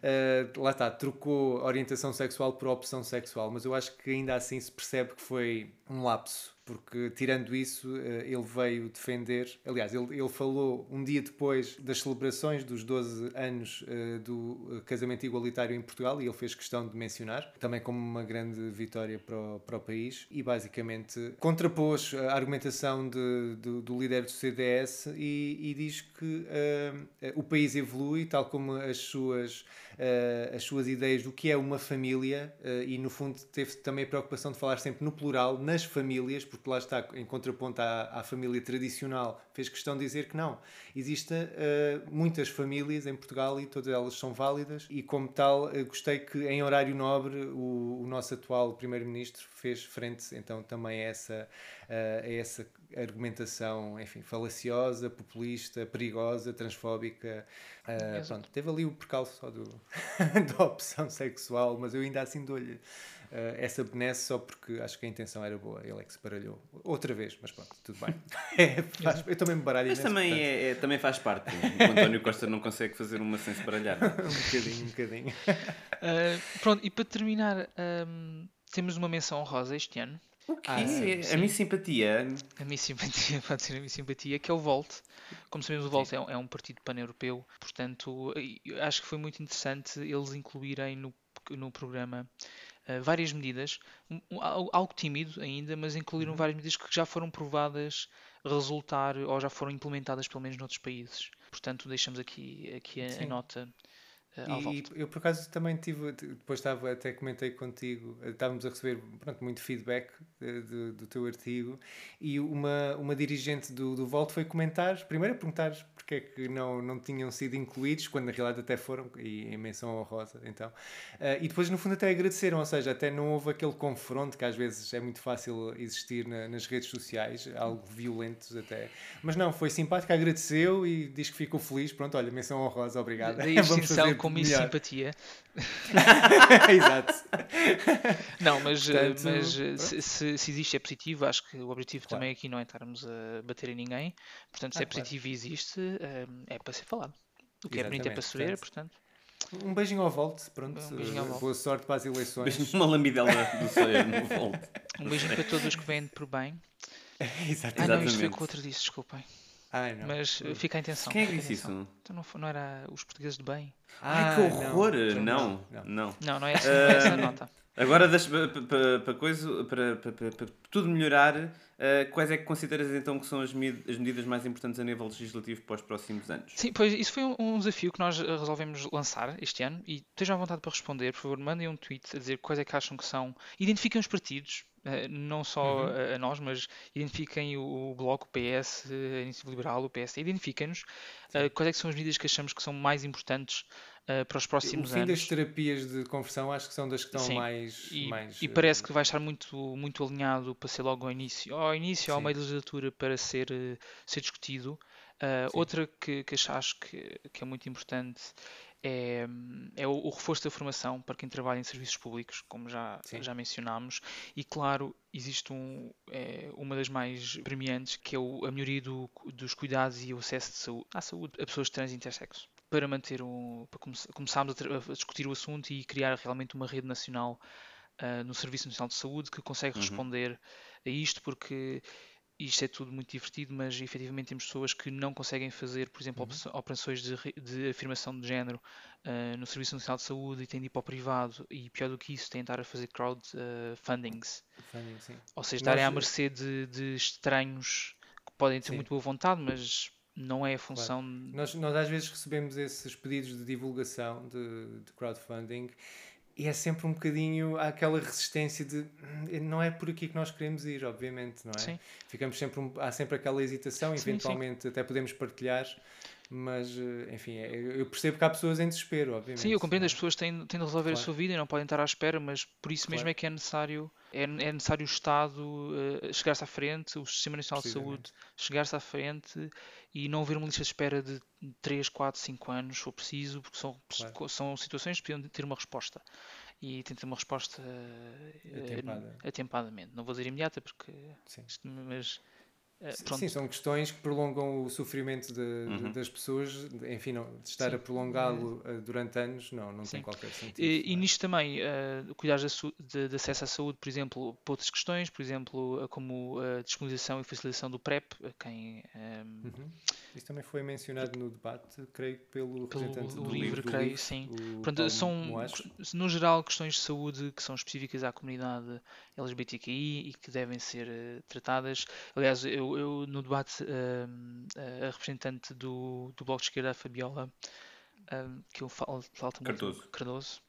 eh, lá está, trocou orientação sexual por opção sexual, mas eu acho que ainda assim se percebe que foi um lapso. Porque, tirando isso, eh, ele veio defender. Aliás, ele, ele falou um dia depois das celebrações dos 12 anos eh, do eh, casamento igualitário em Portugal, e ele fez questão de mencionar, também como uma grande vitória para o, para o país, e basicamente contrapôs a argumentação de- do, líder do CDS e, e diz que eh, o país evolui, tal como as suas, eh, as suas ideias do que é uma família, eh, e no fundo teve também a preocupação de falar sempre no plural, nas famílias, porque lá está, em contraponto à, à família tradicional, fez questão de dizer que não. Existem eh, muitas famílias em Portugal e todas elas são válidas, e como tal, gostei que em horário nobre o, o nosso atual Primeiro-Ministro fez frente então também a essa, a essa argumentação, enfim, falaciosa, populista, perigosa, transfóbica. Exato. pronto, teve ali o percalço só do, da opção sexual, mas eu ainda assim dou-lhe eh, essa benesse só porque acho que a intenção era boa. Ele é que se baralhou outra vez, mas pronto, tudo bem. É, faz- eu também me baralho Mas também, portanto, é, é- também faz parte. O António Costa não consegue fazer uma sem se baralhar. um bocadinho, um bocadinho. ah, pronto, e para terminar, ahm, temos uma menção honrosa este ano. O quê? Ah, sim, a minha simpatia. A minha simpatia, pode ser a minha simpatia, que é o Volt. Como sabemos, o Volt é, um- é um partido pan-europeu, portanto, acho que foi muito interessante eles incluírem no, no programa ah, várias medidas, um- al- algo tímido ainda, mas incluíram várias medidas que já foram provadas resultar ou já foram implementadas pelo menos noutros países. Portanto, deixamos aqui, aqui a, a nota ao E eu por acaso também tive, depois estava, até comentei contigo, eh, estávamos a receber pronto, muito feedback eh, do, do teu artigo e uma, uma dirigente do, do Volto foi comentar, primeiro a perguntar porque é que não, não tinham sido incluídos, quando na realidade até foram, e em menção honrosa, então. Eh, e depois no fundo até agradeceram, ou seja, até não houve aquele confronto que às vezes é muito fácil existir na- nas redes sociais, algo violentos até. Mas não, foi simpática, agradeceu e diz que ficou feliz, pronto, olha, menção honrosa, obrigada. Daí a Vamos fazer com minha melhor. simpatia. Exato. Não, mas, eh, Portanto, mas eh, pronto. se, se- existe é positivo, acho que o objetivo Claro. também aqui não é estarmos a bater em ninguém. Portanto, se Ah, é claro. positivo e existe, eh, é para ser falado. O que é bonito é para Exatamente, se ver, portanto. Um beijinho ao Volte, pronto. Um beijinho ao Volte. Boa sorte para as eleições. Uma lambidela do sonho no volto. Um beijinho para todos os que vêm por bem. Ah, Exatamente. não, isto foi o Exatamente. que o outro disse, desculpem. Ai, não. Mas eh, fica a intenção. Quem é que disse isso? Então não, foi- não era os portugueses de bem? Ai, que Ah, horror! Não, não. não. Não, não é essa, não é essa a nota. Agora, para coisa, para, para, para, para tudo melhorar, eh, quais é que consideras então que são as, med- as medidas mais importantes a nível legislativo para os próximos anos? Sim, pois isso foi um, um desafio que nós eh, resolvemos lançar este ano e estejam à vontade para responder, por favor, mandem um tweet a dizer quais é que acham que são. Identifiquem os partidos, eh, não só Uhum. a, a nós, mas identifiquem o, o Bloco, o PS, a Iniciativa Liberal, o PSD, identifiquem-nos eh, quais é que são as medidas que achamos que são mais importantes para os O próximos fim anos. das terapias de conversão acho que são das que estão Sim. mais. E, mais e parece que vai estar muito, muito alinhado para ser logo ao início, ao início, ao meio da legislatura, para ser, eh, ser discutido. Uh, outra que, que acho que, que é muito importante é, é o, o reforço da formação para quem trabalha em serviços públicos, como já, Sim. já mencionámos, e claro, existe um, é, uma das mais premiantes que é o- a melhoria do- dos cuidados e o acesso de saúde, à saúde a pessoas trans e intersexo. Para manter um, para come- começarmos a, a discutir o assunto e criar realmente uma rede nacional ah, no Serviço Nacional de Saúde que consegue Uhum. A isto, porque isto é tudo muito divertido, mas efetivamente temos pessoas que não conseguem fazer, por exemplo, opera- operações de, de afirmação de género ah, no Serviço Nacional de Saúde e têm de ir para o privado, e pior do que isso, têm de estar a fazer crowdfundings, Funding, sim. ou seja, estarem à Nós- mercê de, de estranhos que podem ter Sim. muito boa vontade, mas não é a função. Nós, nós às vezes recebemos esses pedidos de divulgação de, de crowdfunding e é sempre um bocadinho aquela resistência de "Hum, não é por aqui que nós queremos ir, obviamente, não é? Sim. Ficamos sempre há sempre aquela hesitação, Sim, sim. eventualmente até podemos partilhar, mas eh, enfim, é- eu percebo que há pessoas em desespero, obviamente. Sim, eu compreendo, as pessoas têm, têm de resolver a Claro. sua vida e não podem estar à espera, mas por isso mesmo Claro. é que é necessário, é, é necessário o Estado eh, chegar-se à frente, o Sistema Nacional de. Saúde chegar-se à frente e não haver uma lista de espera de 3, 4, 5 anos, se for preciso, porque são, Claro. são situações que precisam de ter uma resposta. E tem de ter uma resposta eh, Atempada. atempadamente. Não vou dizer imediata, porque. Sim. Mas. Eh, Sim, pronto. Sim, são questões que prolongam o sofrimento de- Uhum. das pessoas. Enfim, não, de estar Sim. a prolongá-lo eh, durante anos, não, não tem Sim. qualquer sentido. E, e é? nisto também, eh, cuidados de, de- de acesso à saúde, por exemplo, para outras questões, por exemplo, eh, como a disponibilização e facilitação do PrEP, quem ehm, Uhum. Isso também foi mencionado no debate, creio que pelo, pelo representante do livre, do creio, sim. o Portanto, Paulo são, no geral, questões de saúde que são específicas à comunidade LGBTQI e que devem ser eh, tratadas. Aliás, eu, eu no debate, ehm, a representante do, do Bloco de Esquerda, a Fabiola, ehm, que eu falo, falta muito, Cardoso. Cardoso,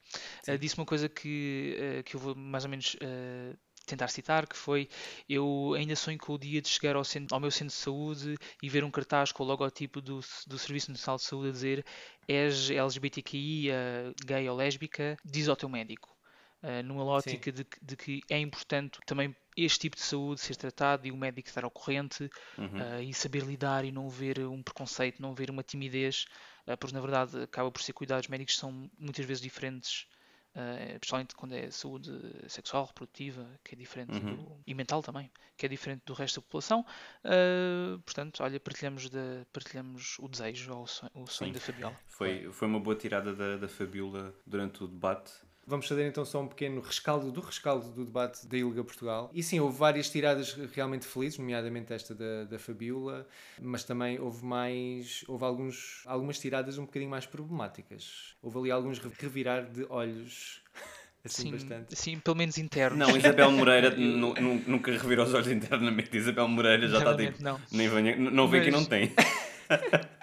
eh, disse uma coisa que, eh, que eu vou mais ou menos eh, tentar citar, que foi eu ainda sonho com o dia de chegar ao, centro, ao meu centro de saúde e ver um cartaz com o logotipo do, do Serviço Nacional de Saúde a dizer és LGBTQI, eh, gay ou lésbica, diz ao teu médico. Eh, numa lógica de, que- de que é importante também este tipo de saúde ser tratado e o médico estar ao corrente Uhum. eh, e saber lidar e não ver um preconceito, não ver uma timidez, eh, porque na verdade acaba por ser cuidados médicos que são muitas vezes diferentes, eh, principalmente quando é saúde sexual, reprodutiva, que é diferente, Uhum. do- e mental também, que é diferente do resto da população. Eh, portanto, olha, partilhamos, da- partilhamos o desejo ou o sonho, o sonho da Fabiola. Foi, foi uma boa tirada da, da Fabiola durante o debate. Vamos fazer então só um pequeno rescaldo do rescaldo do debate da ILGA Portugal. E sim, houve várias tiradas realmente felizes, nomeadamente esta da, da Fabiola, mas também houve mais. houve alguns, algumas tiradas um bocadinho mais problemáticas. Houve ali alguns re- revirar de olhos, assim Sim, bastante. sim, pelo menos internos. Não, Isabel Moreira nu- nu- nunca revirou os olhos internamente. Isabel Moreira já está tipo. não. Nem venha, n- não vê que Mas- não tem.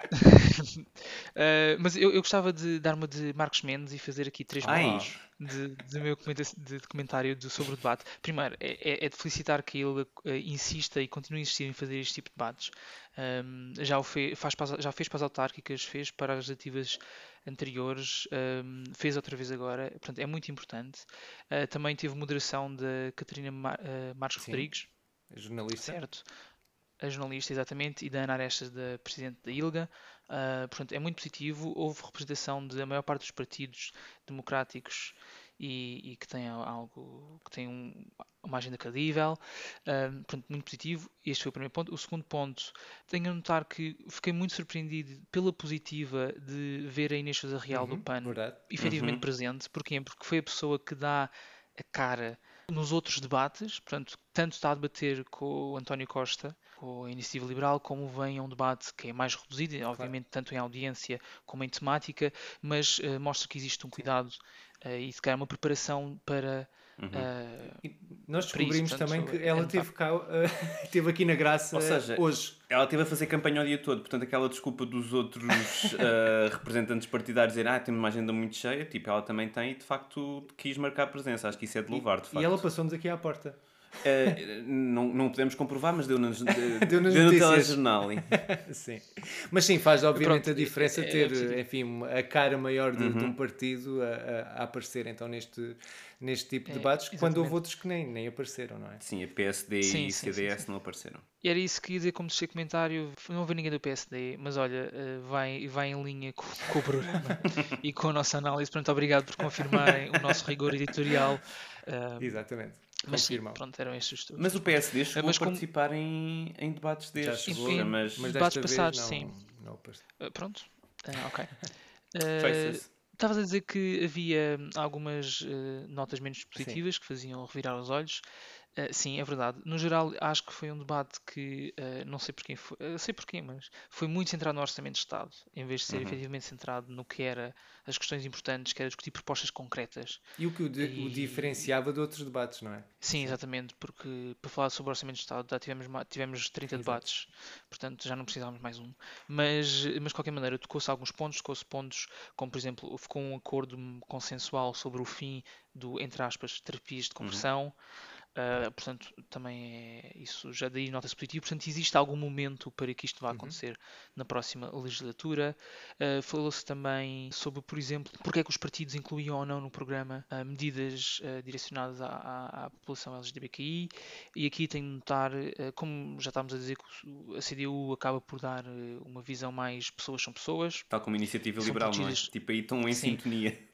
Uh, mas eu, eu gostava de dar uma de Marcos Mendes e fazer aqui três pontos de, de meu de, comentário do- sobre o debate. Primeiro, é, é- é de felicitar que ele uh, insista e continue a insistir em fazer este tipo de debates. Um, já, o fe- faz já fez para as autárquicas, fez para as legislativas anteriores, um, fez outra vez agora. Portanto, é muito importante. Uh, também teve moderação da Catarina Mar, uh, Marques Sim. Rodrigues, Jornalista. Certo. A jornalista, exatamente, e da Ana Arestas, da Presidente da ILGA. Ah, portanto, é muito positivo. Houve representação da maior parte dos partidos democráticos e, e que têm algo, que têm um- uma agenda credível. Ah, portanto, muito positivo. Este foi o primeiro ponto. O segundo ponto, tenho a notar que fiquei muito surpreendido pela positiva de ver a Inês Sousa Real do Uhum, PAN Verdade. efetivamente Uhum. presente. Porquê? Porque foi a pessoa que dá a cara nos outros debates, portanto, tanto está a debater com o António Costa, com a Iniciativa Liberal, como vem a um debate que é mais reduzido, obviamente, tanto em audiência como em temática, mas eh, mostra que existe um cuidado eh, e se calhar uma preparação para. Uhum. eh, nós Para isso, descobrimos portanto, também que ela teve, cá, eh, teve aqui na graça Ou seja, hoje. Ela esteve a fazer campanha o dia todo, portanto, aquela desculpa dos outros representantes partidários dizer ah, temos uma agenda muito cheia, tipo, ela também tem e de facto quis marcar presença. Acho que isso é de louvar, de facto. E ela passou-nos aqui à porta. Uh, não, não podemos comprovar, mas deu, nos, deu, Deu nas deu no notícias. telejornal. hein? Sim. Mas sim, faz obviamente Pronto, a diferença é- é ter, possível. enfim, a cara maior de, Uhum. de um partido a, a- a aparecer então neste, neste tipo de É, debates, quando houve outros que nem, nem apareceram, não é? Sim, a PSD Sim, e sim, sim, CDS sim. não apareceram. E era isso que ia dizer como terceiro comentário. Não houve ninguém do PSD, mas olha, eh, vai, vai em linha com, com o programa e com a nossa análise. Portanto, obrigado por confirmarem o nosso rigor editorial. Ah, Exatamente. Mas sim, pronto, eram estes os todos. Mas o PSD chegou Mas a como- participar em, em debates Já destes. chegou, Em- mas, mas debates desta passados, vez não, sim. não. Ah, pronto, Ah, ok. Ah, Estavas a dizer que havia algumas notas menos positivas que faziam revirar os olhos. Eh, sim, é verdade. No geral, acho que foi um debate que, eh, não sei porquê, foi, eh, sei porquê, mas foi muito centrado no Orçamento de Estado, em vez de ser Uhum. efetivamente centrado no que era as questões importantes, que era discutir propostas concretas. E o que o, o E- diferenciava de outros debates, não é? Sim, exatamente, porque para falar sobre o Orçamento de Estado já tivemos, tivemos 30 Exato. debates, portanto já não precisávamos mais um. Mas, mas de qualquer maneira, tocou-se alguns pontos, tocou-se pontos como, por exemplo, ficou um acordo consensual sobre o fim do, entre aspas, terapias de conversão. Uh, portanto, também é isso, já daí nota-se positivo. Portanto, existe algum momento para que isto vá acontecer na próxima legislatura. Uh, Falou-se também sobre, por exemplo, porque é que os partidos incluíam ou não no programa uh, medidas direcionadas à, à- à população LGBTQI. E aqui tenho de notar, como já estávamos a dizer, que a CDU acaba por dar uma visão mais pessoas são pessoas, Tal como a iniciativa liberal, não é? Tipo, aí estão em Sim. sintonia.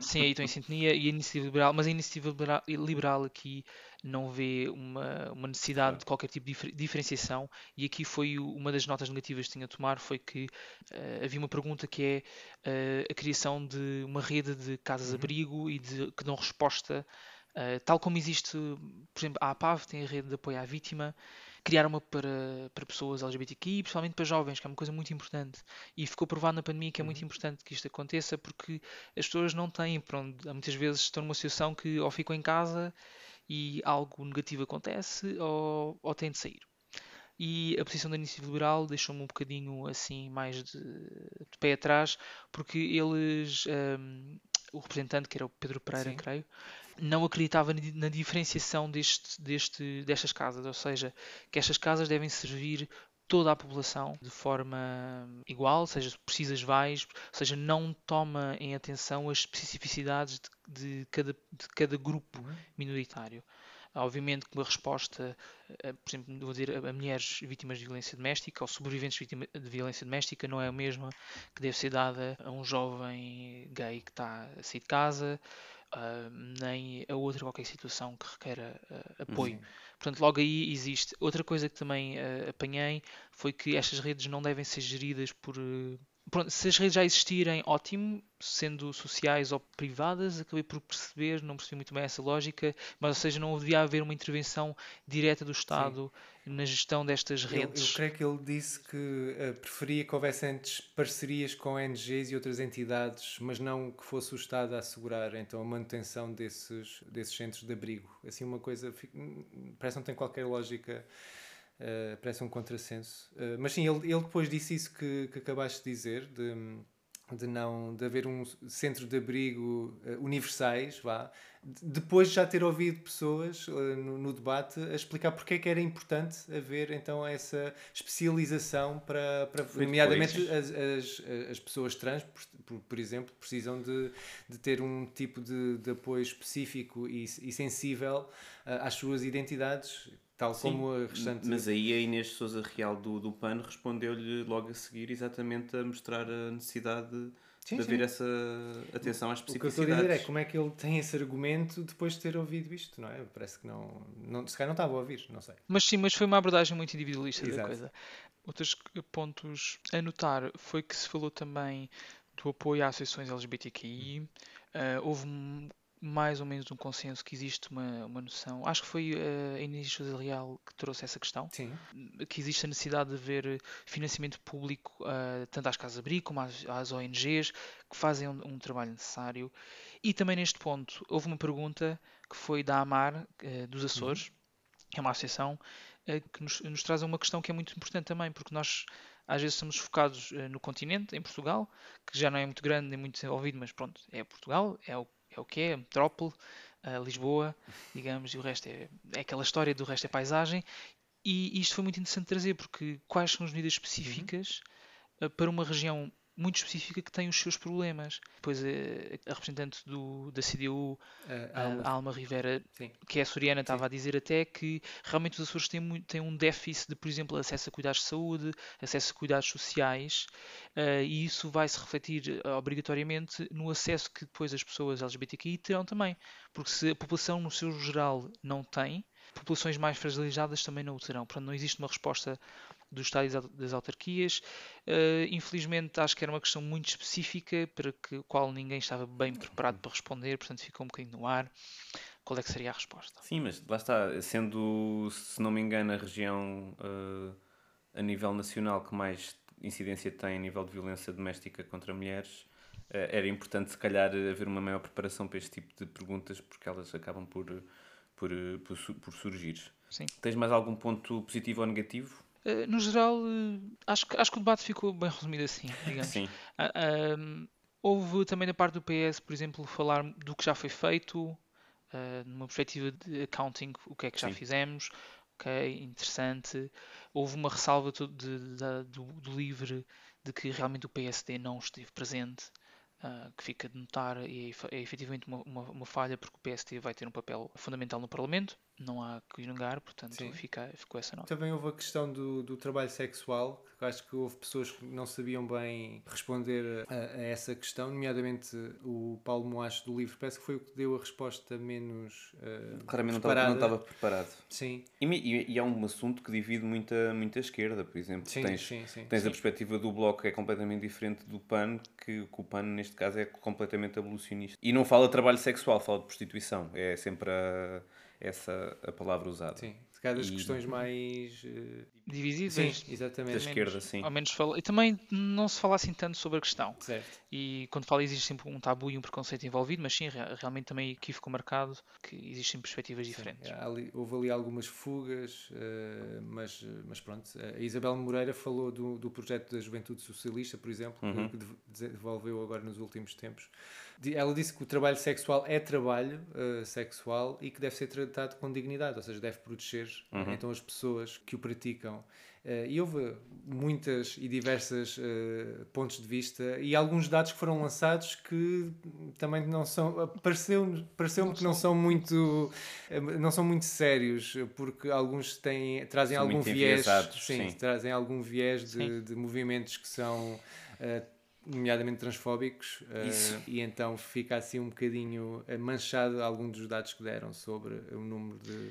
Sim, aí estão em sintonia. E a iniciativa liberal, mas a iniciativa libera- liberal aqui não vê uma, uma necessidade Claro. de qualquer tipo de difer- diferenciação. E aqui foi o- uma das notas negativas que tinha a tomar foi que eh, havia uma pergunta que é eh, a criação de uma rede de casas-abrigo e de, que dão resposta, eh, tal como existe, por exemplo, a APAV tem a rede de apoio à vítima, criar uma para, para pessoas LGBTQI, principalmente para jovens, que é uma coisa muito importante. E ficou provado na pandemia que é muito importante que isto aconteça porque as pessoas não têm, pronto, muitas vezes estão numa situação que ou ficam em casa e algo negativo acontece ou, ou têm de sair. E a posição da Iniciativa Liberal deixou-me um bocadinho assim mais de, de pé atrás, porque eles, hum, o representante, que era o Pedro Pereira, Sim. creio, não acreditava na di- na diferenciação deste, deste, destas casas, ou seja, que estas casas devem servir toda a população de forma igual, seja precisas vais, ou seja, não toma em atenção as especificidades de, de cada, de cada grupo minoritário. Obviamente que uma resposta, eh, por exemplo, vou dizer, a mulheres vítimas de violência doméstica ou sobreviventes de violência doméstica não é a mesma que deve ser dada a um jovem gay que está a sair de casa, ah, nem a outra qualquer situação que requer ah, apoio. Portanto, logo aí existe. Outra coisa que também ah, apanhei foi que estas redes não devem ser geridas por. Pronto, se as redes já existirem, ótimo, sendo sociais ou privadas, acabei por perceber, não percebi muito bem essa lógica, mas ou seja, não devia haver uma intervenção direta do Estado na gestão destas Eu, eu redes. creio que ele disse que eh, preferia que houvesse antes parcerias com ONGs e outras entidades, mas não que fosse o Estado a assegurar então a manutenção desses, desses centros de abrigo. Assim, uma coisa hum, parece que não tem qualquer lógica, eh, parece um contrassenso. Eh, mas sim, ele, ele depois disse isso que, que acabaste de dizer, de, de não de haver um centro de abrigo eh, universais, vá, de- depois de já ter ouvido pessoas no, no debate a explicar porque é que era importante haver então essa especialização para, para nomeadamente as, as, as pessoas trans, por, por, exemplo, precisam de, de ter um tipo de, de apoio específico e, e sensível às suas identidades, tal Sim, como a restante. Mas aí a Inês de Souza Real do, do PAN respondeu-lhe logo a seguir exatamente a mostrar a necessidade Sim, de haver sim. essa atenção às O que eu estou a dizer é especificidades. como é que ele tem esse argumento depois de ter ouvido isto, não é? Parece que não, não se calhar não estava a ouvir, não sei. Mas sim, mas foi uma abordagem muito individualista da Exato. coisa. Outros pontos a notar foi que se falou também do apoio às associações LGBTQI. Ah, houve um- mais ou menos um consenso que existe uma, uma noção. Acho que foi ah, a Inês Sousa Real que trouxe essa questão. Sim. Que existe a necessidade de haver financiamento público ah, tanto às casas-abrigo como às, às ONGs que fazem um, um trabalho necessário. E também neste ponto houve uma pergunta que foi da AMAR ah, dos Açores, que é uma associação que nos, nos traz uma questão que é muito importante também, porque nós às vezes estamos focados no continente, em Portugal, que já não é muito grande nem muito desenvolvido, mas pronto, é Portugal, é o, é o que é, metrópole, a Lisboa, digamos, e o resto é, é aquela história, do resto é paisagem. E isto foi muito interessante trazer, porque quais são as medidas específicas uh, para uma região muito específica que tem os seus problemas. Depois a, a representante do, da CDU, A a Alma- Alma Rivera, Sim. que é açoriana, estava a dizer até que realmente os Açores têm, muito, têm um déficit de, por exemplo, acesso a cuidados de saúde, acesso a cuidados sociais, eh, e isso vai se refletir eh, obrigatoriamente no acesso que depois as pessoas LGBTQI terão também. Porque se a população, no seu geral, não tem, populações mais fragilizadas também não o terão. Portanto, não existe uma resposta do Estado e das au- das autarquias. Eh, infelizmente, acho que era uma questão muito específica para que a qual ninguém estava bem preparado para responder, portanto, ficou um bocadinho no ar. Qual é que seria a resposta? Sim, mas lá está, sendo, se não me engano, a região eh, a nível nacional que mais incidência tem a nível de violência doméstica contra mulheres, eh, era importante, se calhar, haver uma maior preparação para este tipo de perguntas, porque elas acabam por, por, por, por surgir. Sim. Tens mais algum ponto positivo ou negativo? Eh, no geral, eh, acho, que- acho que o debate ficou bem resumido assim, digamos. Sim. Ahm, houve também da parte do PS, por exemplo, falar do que já foi feito, ah, numa perspectiva de accounting, o que é que já Sim. fizemos, ok, interessante. Houve uma ressalva to- de- da- do, do LIVRE de que realmente o PSD não esteve presente, ah, que fica de notar, e é, é efetivamente uma, uma, uma falha, porque o PSD vai ter um papel fundamental no Parlamento, não há que negar, portanto Sim. fica, ficou essa nota. Também houve a questão do, do trabalho sexual, que acho que houve pessoas que não sabiam bem responder a, a essa questão, nomeadamente o Paulo Moacho do livro, parece que foi o que deu a resposta menos uh, Claramente não estava, não preparada. estava preparado. Sim, E, e, e é um assunto que divide muita, muita esquerda, por exemplo. sim, tens sim, sim. tens sim. a perspectiva do Bloco que é completamente diferente do PAN, que, que o PAN neste caso é completamente abolicionista. E não fala de trabalho sexual, fala de prostituição. É sempre a- essa a palavra usada. Sim, se calhar das E- questões mais. uh, Divisíveis. sim, exatamente. Da esquerda, sim. Ao menos fala... E também não se fala assim tanto sobre a questão. Certo. E quando fala existe sempre um tabu e um preconceito envolvido, mas sim, rea- realmente também aqui ficou marcado que existem perspectivas diferentes. Há ali- houve ali algumas fugas, eh, mas, mas pronto. A Isabel Moreira falou do, do projeto da Juventude Socialista, por exemplo, que- Uhum. que de- desenvolveu agora nos últimos tempos. Ela disse que o trabalho sexual é trabalho eh, sexual e que deve ser tratado com dignidade, ou seja, deve proteger Uhum. então as pessoas que o praticam. Eh, e houve muitas e diversas eh, pontos de vista e alguns dados que foram lançados que também não são pareceu pareceu-me que não são muito não são muito sérios porque alguns têm trazem São algum viés sim, sim. trazem algum viés de, de movimentos que são eh, nomeadamente transfóbicos Isso. e então fica assim um bocadinho eh, manchado algum dos dados que deram sobre o número de,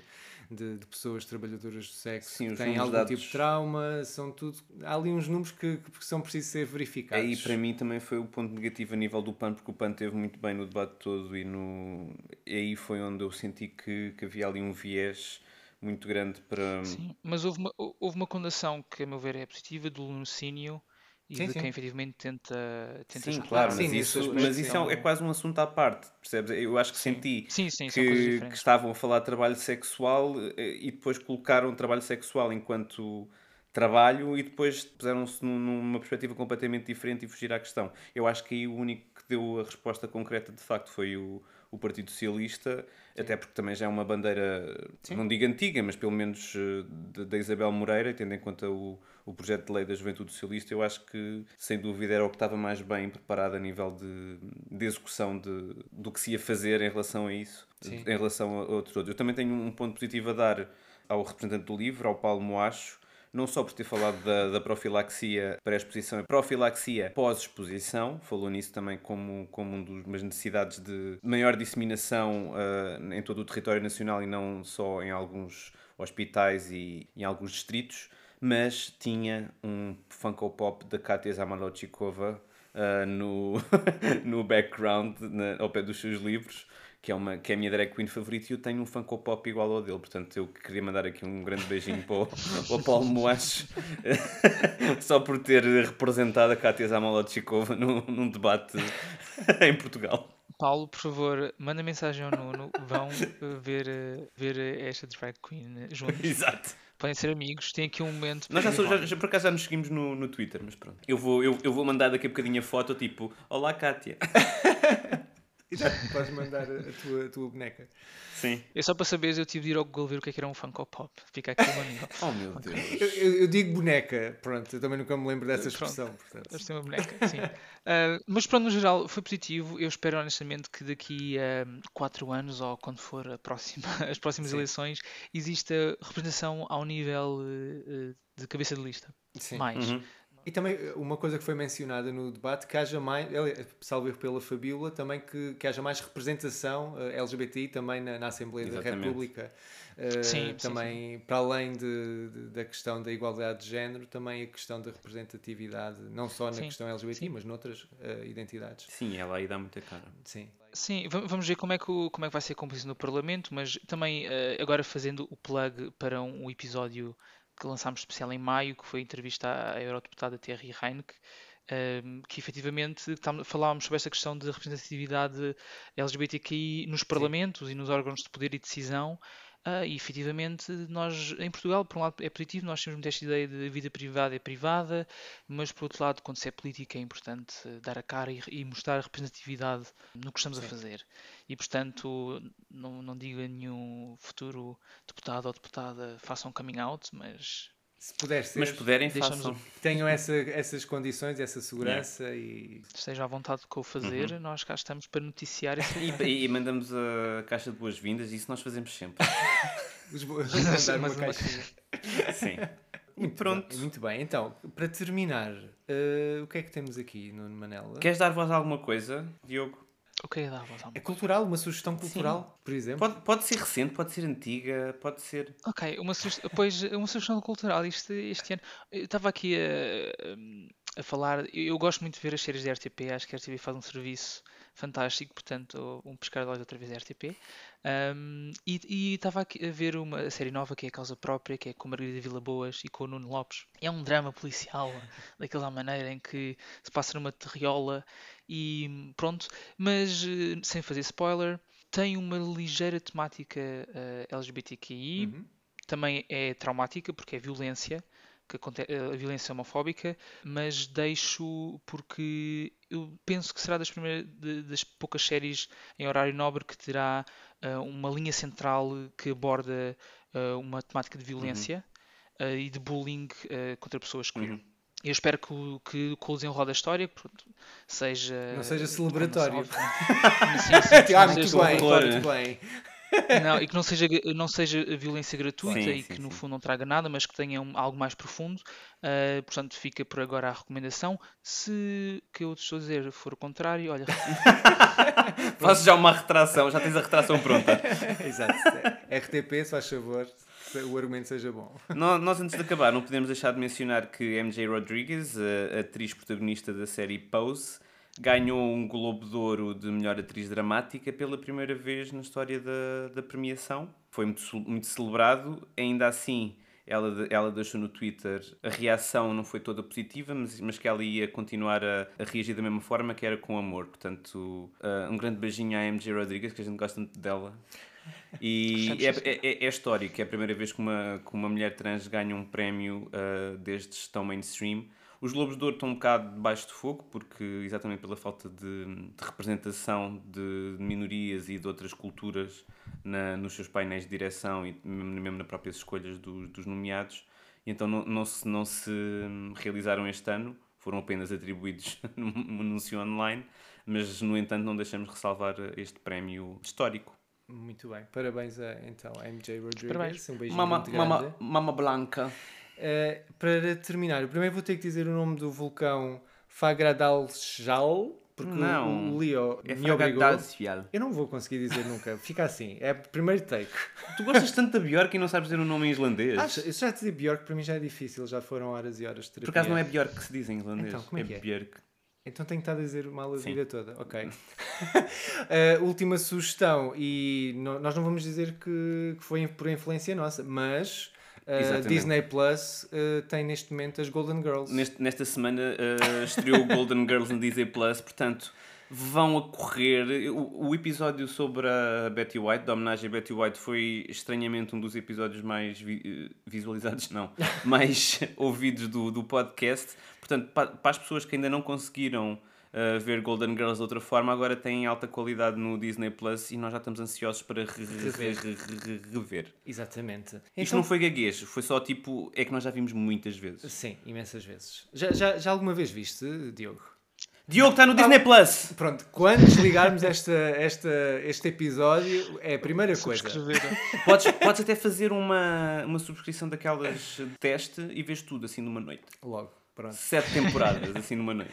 de, de pessoas trabalhadoras do sexo Sim, que têm algum dados- tipo de trauma, são tudo. Há ali uns números que, que são precisos ser verificados. Aí para mim também foi o ponto negativo a nível do PAN, porque o PAN teve muito bem no debate todo e, no... e aí foi onde eu senti que, que havia ali um viés muito grande para. Sim, mas houve uma, houve uma condenação que, a meu ver, é positiva do Lunocínio e Sim, de sim. quem efetivamente tenta, tenta Sim, claro, Sim, mas nesse isso, mas isso é, sim. é quase um assunto à parte, percebes? Eu acho que senti Sim, sim, que, que estavam a falar de trabalho sexual eh, e depois colocaram trabalho sexual enquanto trabalho e depois puseram-se num- numa perspectiva completamente diferente e fugir à questão. Eu acho que aí o único que deu a resposta concreta de facto foi o, o Partido Socialista, até porque também já é uma bandeira, não digo antiga, mas pelo menos eh, da Isabel Moreira, tendo em conta o, o projeto de lei da Juventude Socialista, eu acho que sem dúvida era o que estava mais bem preparado a nível de, de execução de, do que se ia fazer em relação a isso, Sim. em relação a outros. Eu também tenho um ponto positivo a dar ao representante do livro, ao Paulo Moacho, não só por ter falado da, da profilaxia pré-exposição e profilaxia pós-exposição, falou nisso também como, como um dos- umas necessidades de maior disseminação ah, em todo o território nacional e não só em alguns hospitais e em alguns distritos, mas tinha um Funko Pop da Katia Zamalochikova ah, no, no background, na- ao pé dos seus livros, que é, uma, que é a minha drag queen favorita, e eu tenho um Funko Pop igual ao dele. Portanto, eu queria mandar aqui um grande beijinho para o, Paulo Moaches, só por ter representado a Katia Zamalochikova num, num debate em Portugal. Paulo, por favor, manda mensagem ao Nuno. Vão eh, ver, eh, ver eh, esta drag queen juntos. Exato. Podem ser amigos. Tem aqui um momento. Nós já, sou- já, já- por acaso já nos seguimos no, no Twitter, mas pronto. Eu vou, eu, eu vou mandar daqui a bocadinho a foto, tipo, Olá Kátia. Exato, podes mandar a tua, a tua boneca. Sim. É só para saberes, eu tive de ir ao Google ver o que é que era um Funko Pop. Fica aqui uma nível. Oh meu Deus. Eu, eu- eu digo boneca, pronto, eu também nunca me lembro dessa Pronto. expressão. Portanto. Eles têm uma boneca, sim. Ah, mas pronto, no geral, foi positivo. Eu espero honestamente que daqui a 4 anos, ou quando for a próxima, as próximas Sim. eleições, exista representação ao nível eh, de cabeça de lista. Sim. Mais. Uhum. E também eh, uma coisa que foi mencionada no debate, que haja mais, ele- salvo erro pela Fabíola, também que, que haja mais representação eh, LGBTI também na, na Assembleia da Exatamente. República. Eh, Sim, sim, também, para além de, de- da questão da igualdade de género, também a questão da representatividade, não só na Sim, questão LGBT, sim. mas noutras eh, identidades. Sim, ela aí dá muita cara. Sim. Sim, va- vamos ver como é que, o- como é que vai ser a composição do Parlamento, mas também eh, agora fazendo o plug para um, um episódio que lançámos especial em maio, que foi a entrevista à eurodeputada Thierry Heinck, ehm, que efetivamente falávamos sobre esta questão de representatividade LGBTQI nos parlamentos e nos órgãos de poder e decisão. Ah, e efetivamente, nós em Portugal, por um lado é positivo, nós temos muito esta ideia de vida privada é privada, mas por outro lado, quando se é política, é importante eh, dar a cara e, e mostrar representatividade no que estamos a fazer. E portanto, não, não digo a nenhum futuro deputado ou deputada façam coming out, mas Se puder ser, Mas puderem, façam. tenham essa, essas condições, essa segurança e esteja à vontade com o fazer, nós cá estamos para noticiar esse E, e- e mandamos a caixa de boas-vindas, isso nós fazemos sempre. os bo- mandar uma caixinha. Sim. E Muito pronto. bem, muito bem. Então, para terminar, eh, o que é que temos aqui, Nuno Manela? Queres dar voz a alguma coisa, Diogo? O que é É cultural, uma sugestão cultural, por exemplo. Pode, pode ser recente, pode ser antiga, pode ser. Ok, uma, sugest- pois, uma sugestão cultural este, este ano. Eu estava aqui a, a falar, eu, eu gosto muito de ver as séries da RTP, acho que a RTP faz um serviço fantástico, portanto, um pescar de olhos outra vez da RTP. Um, e estava a ver uma série nova que é a Causa Própria, que é com Margarida Vila Boas e com o Nuno Lopes. É um drama policial, daquela maneira em que se passa numa terriola e pronto, mas eh, sem fazer spoiler, tem uma ligeira temática eh, LGBTQI, Uhum. também é traumática porque é violência, que aconte- a violência homofóbica, mas deixo porque eu penso que será das, de- das poucas séries em horário nobre que terá ah, uma linha central que aborda ah, uma temática de violência ah, e de bullying contra pessoas queer. Uhum. Eu espero que, o- que com o desenrolar da história pronto, seja. Não seja celebratório. salva. sim, sim, que Ah, não muito bem, muito bem. não, e que não seja, não seja violência gratuita Sim, e sim, que no sim. fundo não traga nada, mas que tenha um- algo mais profundo. Uh, portanto, fica por agora a recomendação. Se o que eu te estou a dizer for o contrário, olha, Faço já uma retração, já tens a retração pronta. Exato. RTP, se faz favor, se o argumento seja bom. Nó- Nós, antes de acabar, não podemos deixar de mencionar que MJ Rodriguez, a atriz protagonista da série Pose, ganhou um Globo de Ouro de melhor atriz dramática pela primeira vez na história da, da premiação. Foi muito, muito celebrado, ainda assim. Ela, ela deixou no Twitter a reação não foi toda positiva, mas, mas que ela ia continuar a, a reagir da mesma forma, que era com amor. Portanto, uh, um grande beijinho à MJ Rodriguez, que a gente gosta muito dela. E é, é, é histórico, é a primeira vez que uma, que uma mulher trans ganha um prémio uh, destes tão mainstream. Os Globos de Ouro estão um bocado debaixo de fogo, porque exatamente pela falta de, de representação de minorias e de outras culturas na, nos seus painéis de direção e mesmo, mesmo nas próprias escolhas dos, dos nomeados. E então não, não, se, não se realizaram este ano, foram apenas atribuídos num anúncio online, mas no entanto não deixamos ressalvar este prémio histórico. Muito bem. Parabéns a, então, a MJ Rodriguez. Parabéns. Um beijinho Mama, muito grande. mama, mama Blanca. Eh, para terminar, eu primeiro vou ter que dizer o nome do vulcão Fagradalsfjall, porque Não. o, o Leo É me obrigou. Eu não vou conseguir dizer nunca. Fica assim. É primeiro take. Tu gostas tanto da Björk e não sabes dizer o nome em islandês? Acho, isso já dizer Bjork para mim já é difícil. Já foram horas e horas de terapia. Por acaso não é Björk que se diz em islandês. Então, como é que é? Björk. Então tenho que estar a dizer mal a Sim. vida toda. Ok. Uh, última sugestão, e no- nós não vamos dizer que, que foi por influência nossa, mas uh. Disney Plus uh, tem neste momento as Golden Girls. Neste- nesta semana eh, estreou Golden Girls no Disney Plus, portanto vão a correr. O, o episódio sobre a Betty White, da homenagem a Betty White, foi estranhamente um dos episódios mais vi- eh, visualizados, não, mais ouvidos do, do podcast. Portanto, pa- para, as pessoas que ainda não conseguiram a ver Golden Girls de outra forma, agora tem alta qualidade no Disney Plus e nós já estamos ansiosos para re- re- re- re- re- rever. Exatamente. Isto Então- não foi gaguez, foi só tipo. É que nós já vimos muitas vezes. Sim, imensas vezes. Já, já, já alguma vez viste, Diogo? Diogo está no Disney Plus! Pronto, quando desligarmos esta, esta, este episódio, é a primeira coisa. Podes, podes até fazer uma, uma subscrição daquelas de teste e vês tudo assim numa noite. Logo, pronto. Sete temporadas assim numa noite.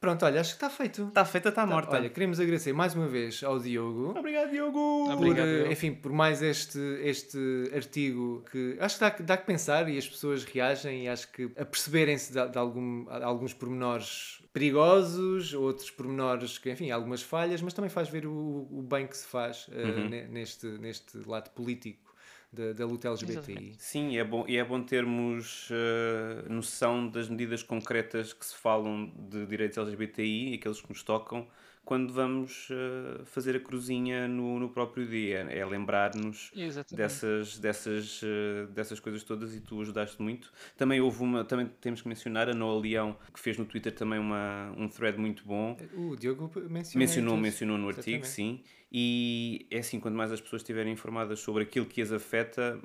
Pronto, olha, acho que está feito. Está feita, está morta. Olha, queremos agradecer mais uma vez ao Diogo. Obrigado, Diogo! por, Obrigado, Diogo. enfim, por mais este, este artigo que acho que dá, dá que pensar e as pessoas reagem e acho que a perceberem-se de, de algum, de alguns pormenores perigosos, outros pormenores que, enfim, algumas falhas, mas também faz ver o, o bem que se faz Uhum. ne- neste, neste lado político da, da luta LGBTI. Sim, é bom, e é bom termos eh, noção das medidas concretas que se falam de direitos LGBTI, aqueles que nos tocam, quando vamos eh, fazer a cruzinha no, no próprio dia. É lembrar-nos dessas, dessas, eh, dessas coisas todas e tu ajudaste muito. Também houve uma, também temos que mencionar a Noa Leão, que fez no Twitter também uma, um thread muito bom. O Diogo mencionou. Mencionou, mencionou no artigo, Exatamente. sim. E é assim, quanto mais as pessoas estiverem informadas sobre aquilo que as afeta,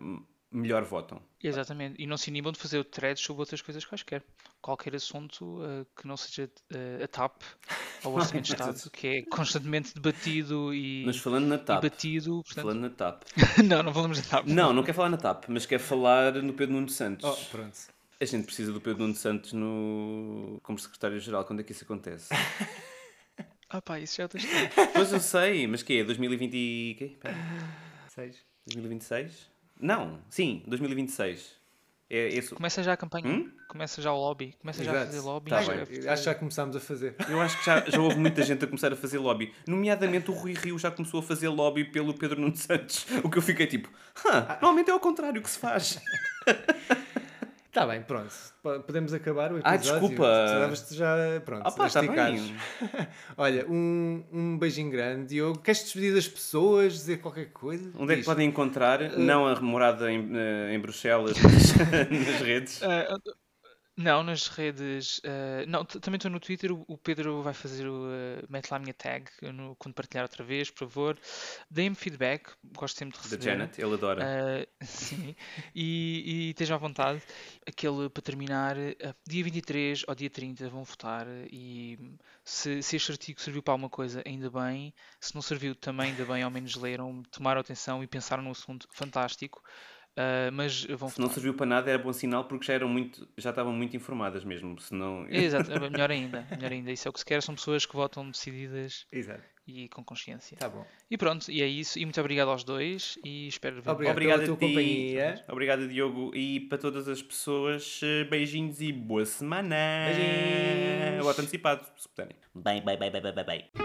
melhor votam. Exatamente. E não se inibam de fazer threads sobre outras coisas quaisquer. Qualquer assunto eh, que não seja eh, a TAP ao Orçamento de Estado, que é constantemente debatido e, Mas falando na TAP, batido. Portanto... falando na TAP. não, não falamos da TAP. Não, não quer falar na TAP, mas quer falar no Pedro Nuno Santos. Oh, pronto. A gente precisa do Pedro Nuno Santos no... como secretário-geral. Quando é que isso acontece? Ah pá, isso já tens pois eu sei, mas que é? 2020 e... quê? Espera. Seis. 2026? Não, sim, 2026. É esse... Começa já a campanha. Hum? Começa já o lobby. Começa já a Exato. fazer lobby. Tá bem. Acho que já começámos a fazer. Eu acho que já, já houve muita gente a começar a fazer lobby. Nomeadamente o Rui Rio já começou a fazer lobby pelo Pedro Nuno Santos. O que eu fiquei tipo, "Hã, normalmente é ao contrário que se faz. Está bem, pronto. Po- Podemos acabar o episódio. Ah, desculpa. Já, pronto, Ah pá, está bem. Olha, um, um beijinho grande, Diogo. Queres despedir das pessoas, dizer qualquer coisa? Onde é que podem encontrar, não a morada em, eh, em Bruxelas, mas nas redes? Ah, não, nas redes. ah, não, t- também estou no Twitter. O, o Pedro vai fazer o. ah, mete lá a minha tag no- quando partilhar outra vez, por favor. Deem-me feedback. Gosto sempre de Da receber. Janet, ele adora. Ah, sim, e, e estejam à vontade. Aquele para terminar, dia 23 ou dia 30 vão votar. E se, se este artigo serviu para alguma coisa, ainda bem. Se não serviu, também ainda bem, ao menos leram, tomaram atenção e pensaram no assunto, fantástico. Ah, mas vão Se não serviu para nada era bom sinal porque já eram muito, já estavam muito informadas mesmo, senão... Exato, é melhor ainda, melhor ainda. Isso é o que se quer, são pessoas que votam decididas Exato. e com consciência. Tá bom. E pronto, e é isso. E muito obrigado aos dois e espero ver. Obrigado. Obrigado pela a tua ti. companhia. Obrigado, Diogo. E para todas as pessoas, eh, beijinhos e boa semana. Beijinhos. Voto antecipado, se puderem. Bem, bem, bem, bem, bem, bem,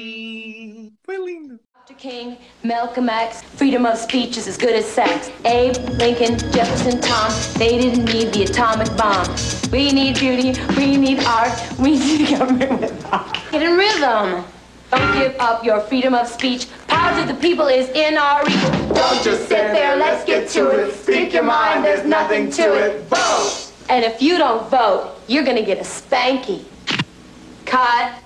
King, Malcolm X, freedom of speech is as good as sex. Abe, Lincoln, Jefferson, Tom, they didn't need the atomic bomb. We need beauty, we need art, we need government with art. Get in rhythm. Don't give up your freedom of speech. Power to the people is in our reach. Don't just sit there, let's get to it. Speak your mind, there's nothing to it. Vote! And if you don't vote, you're gonna get a spanky. Cut.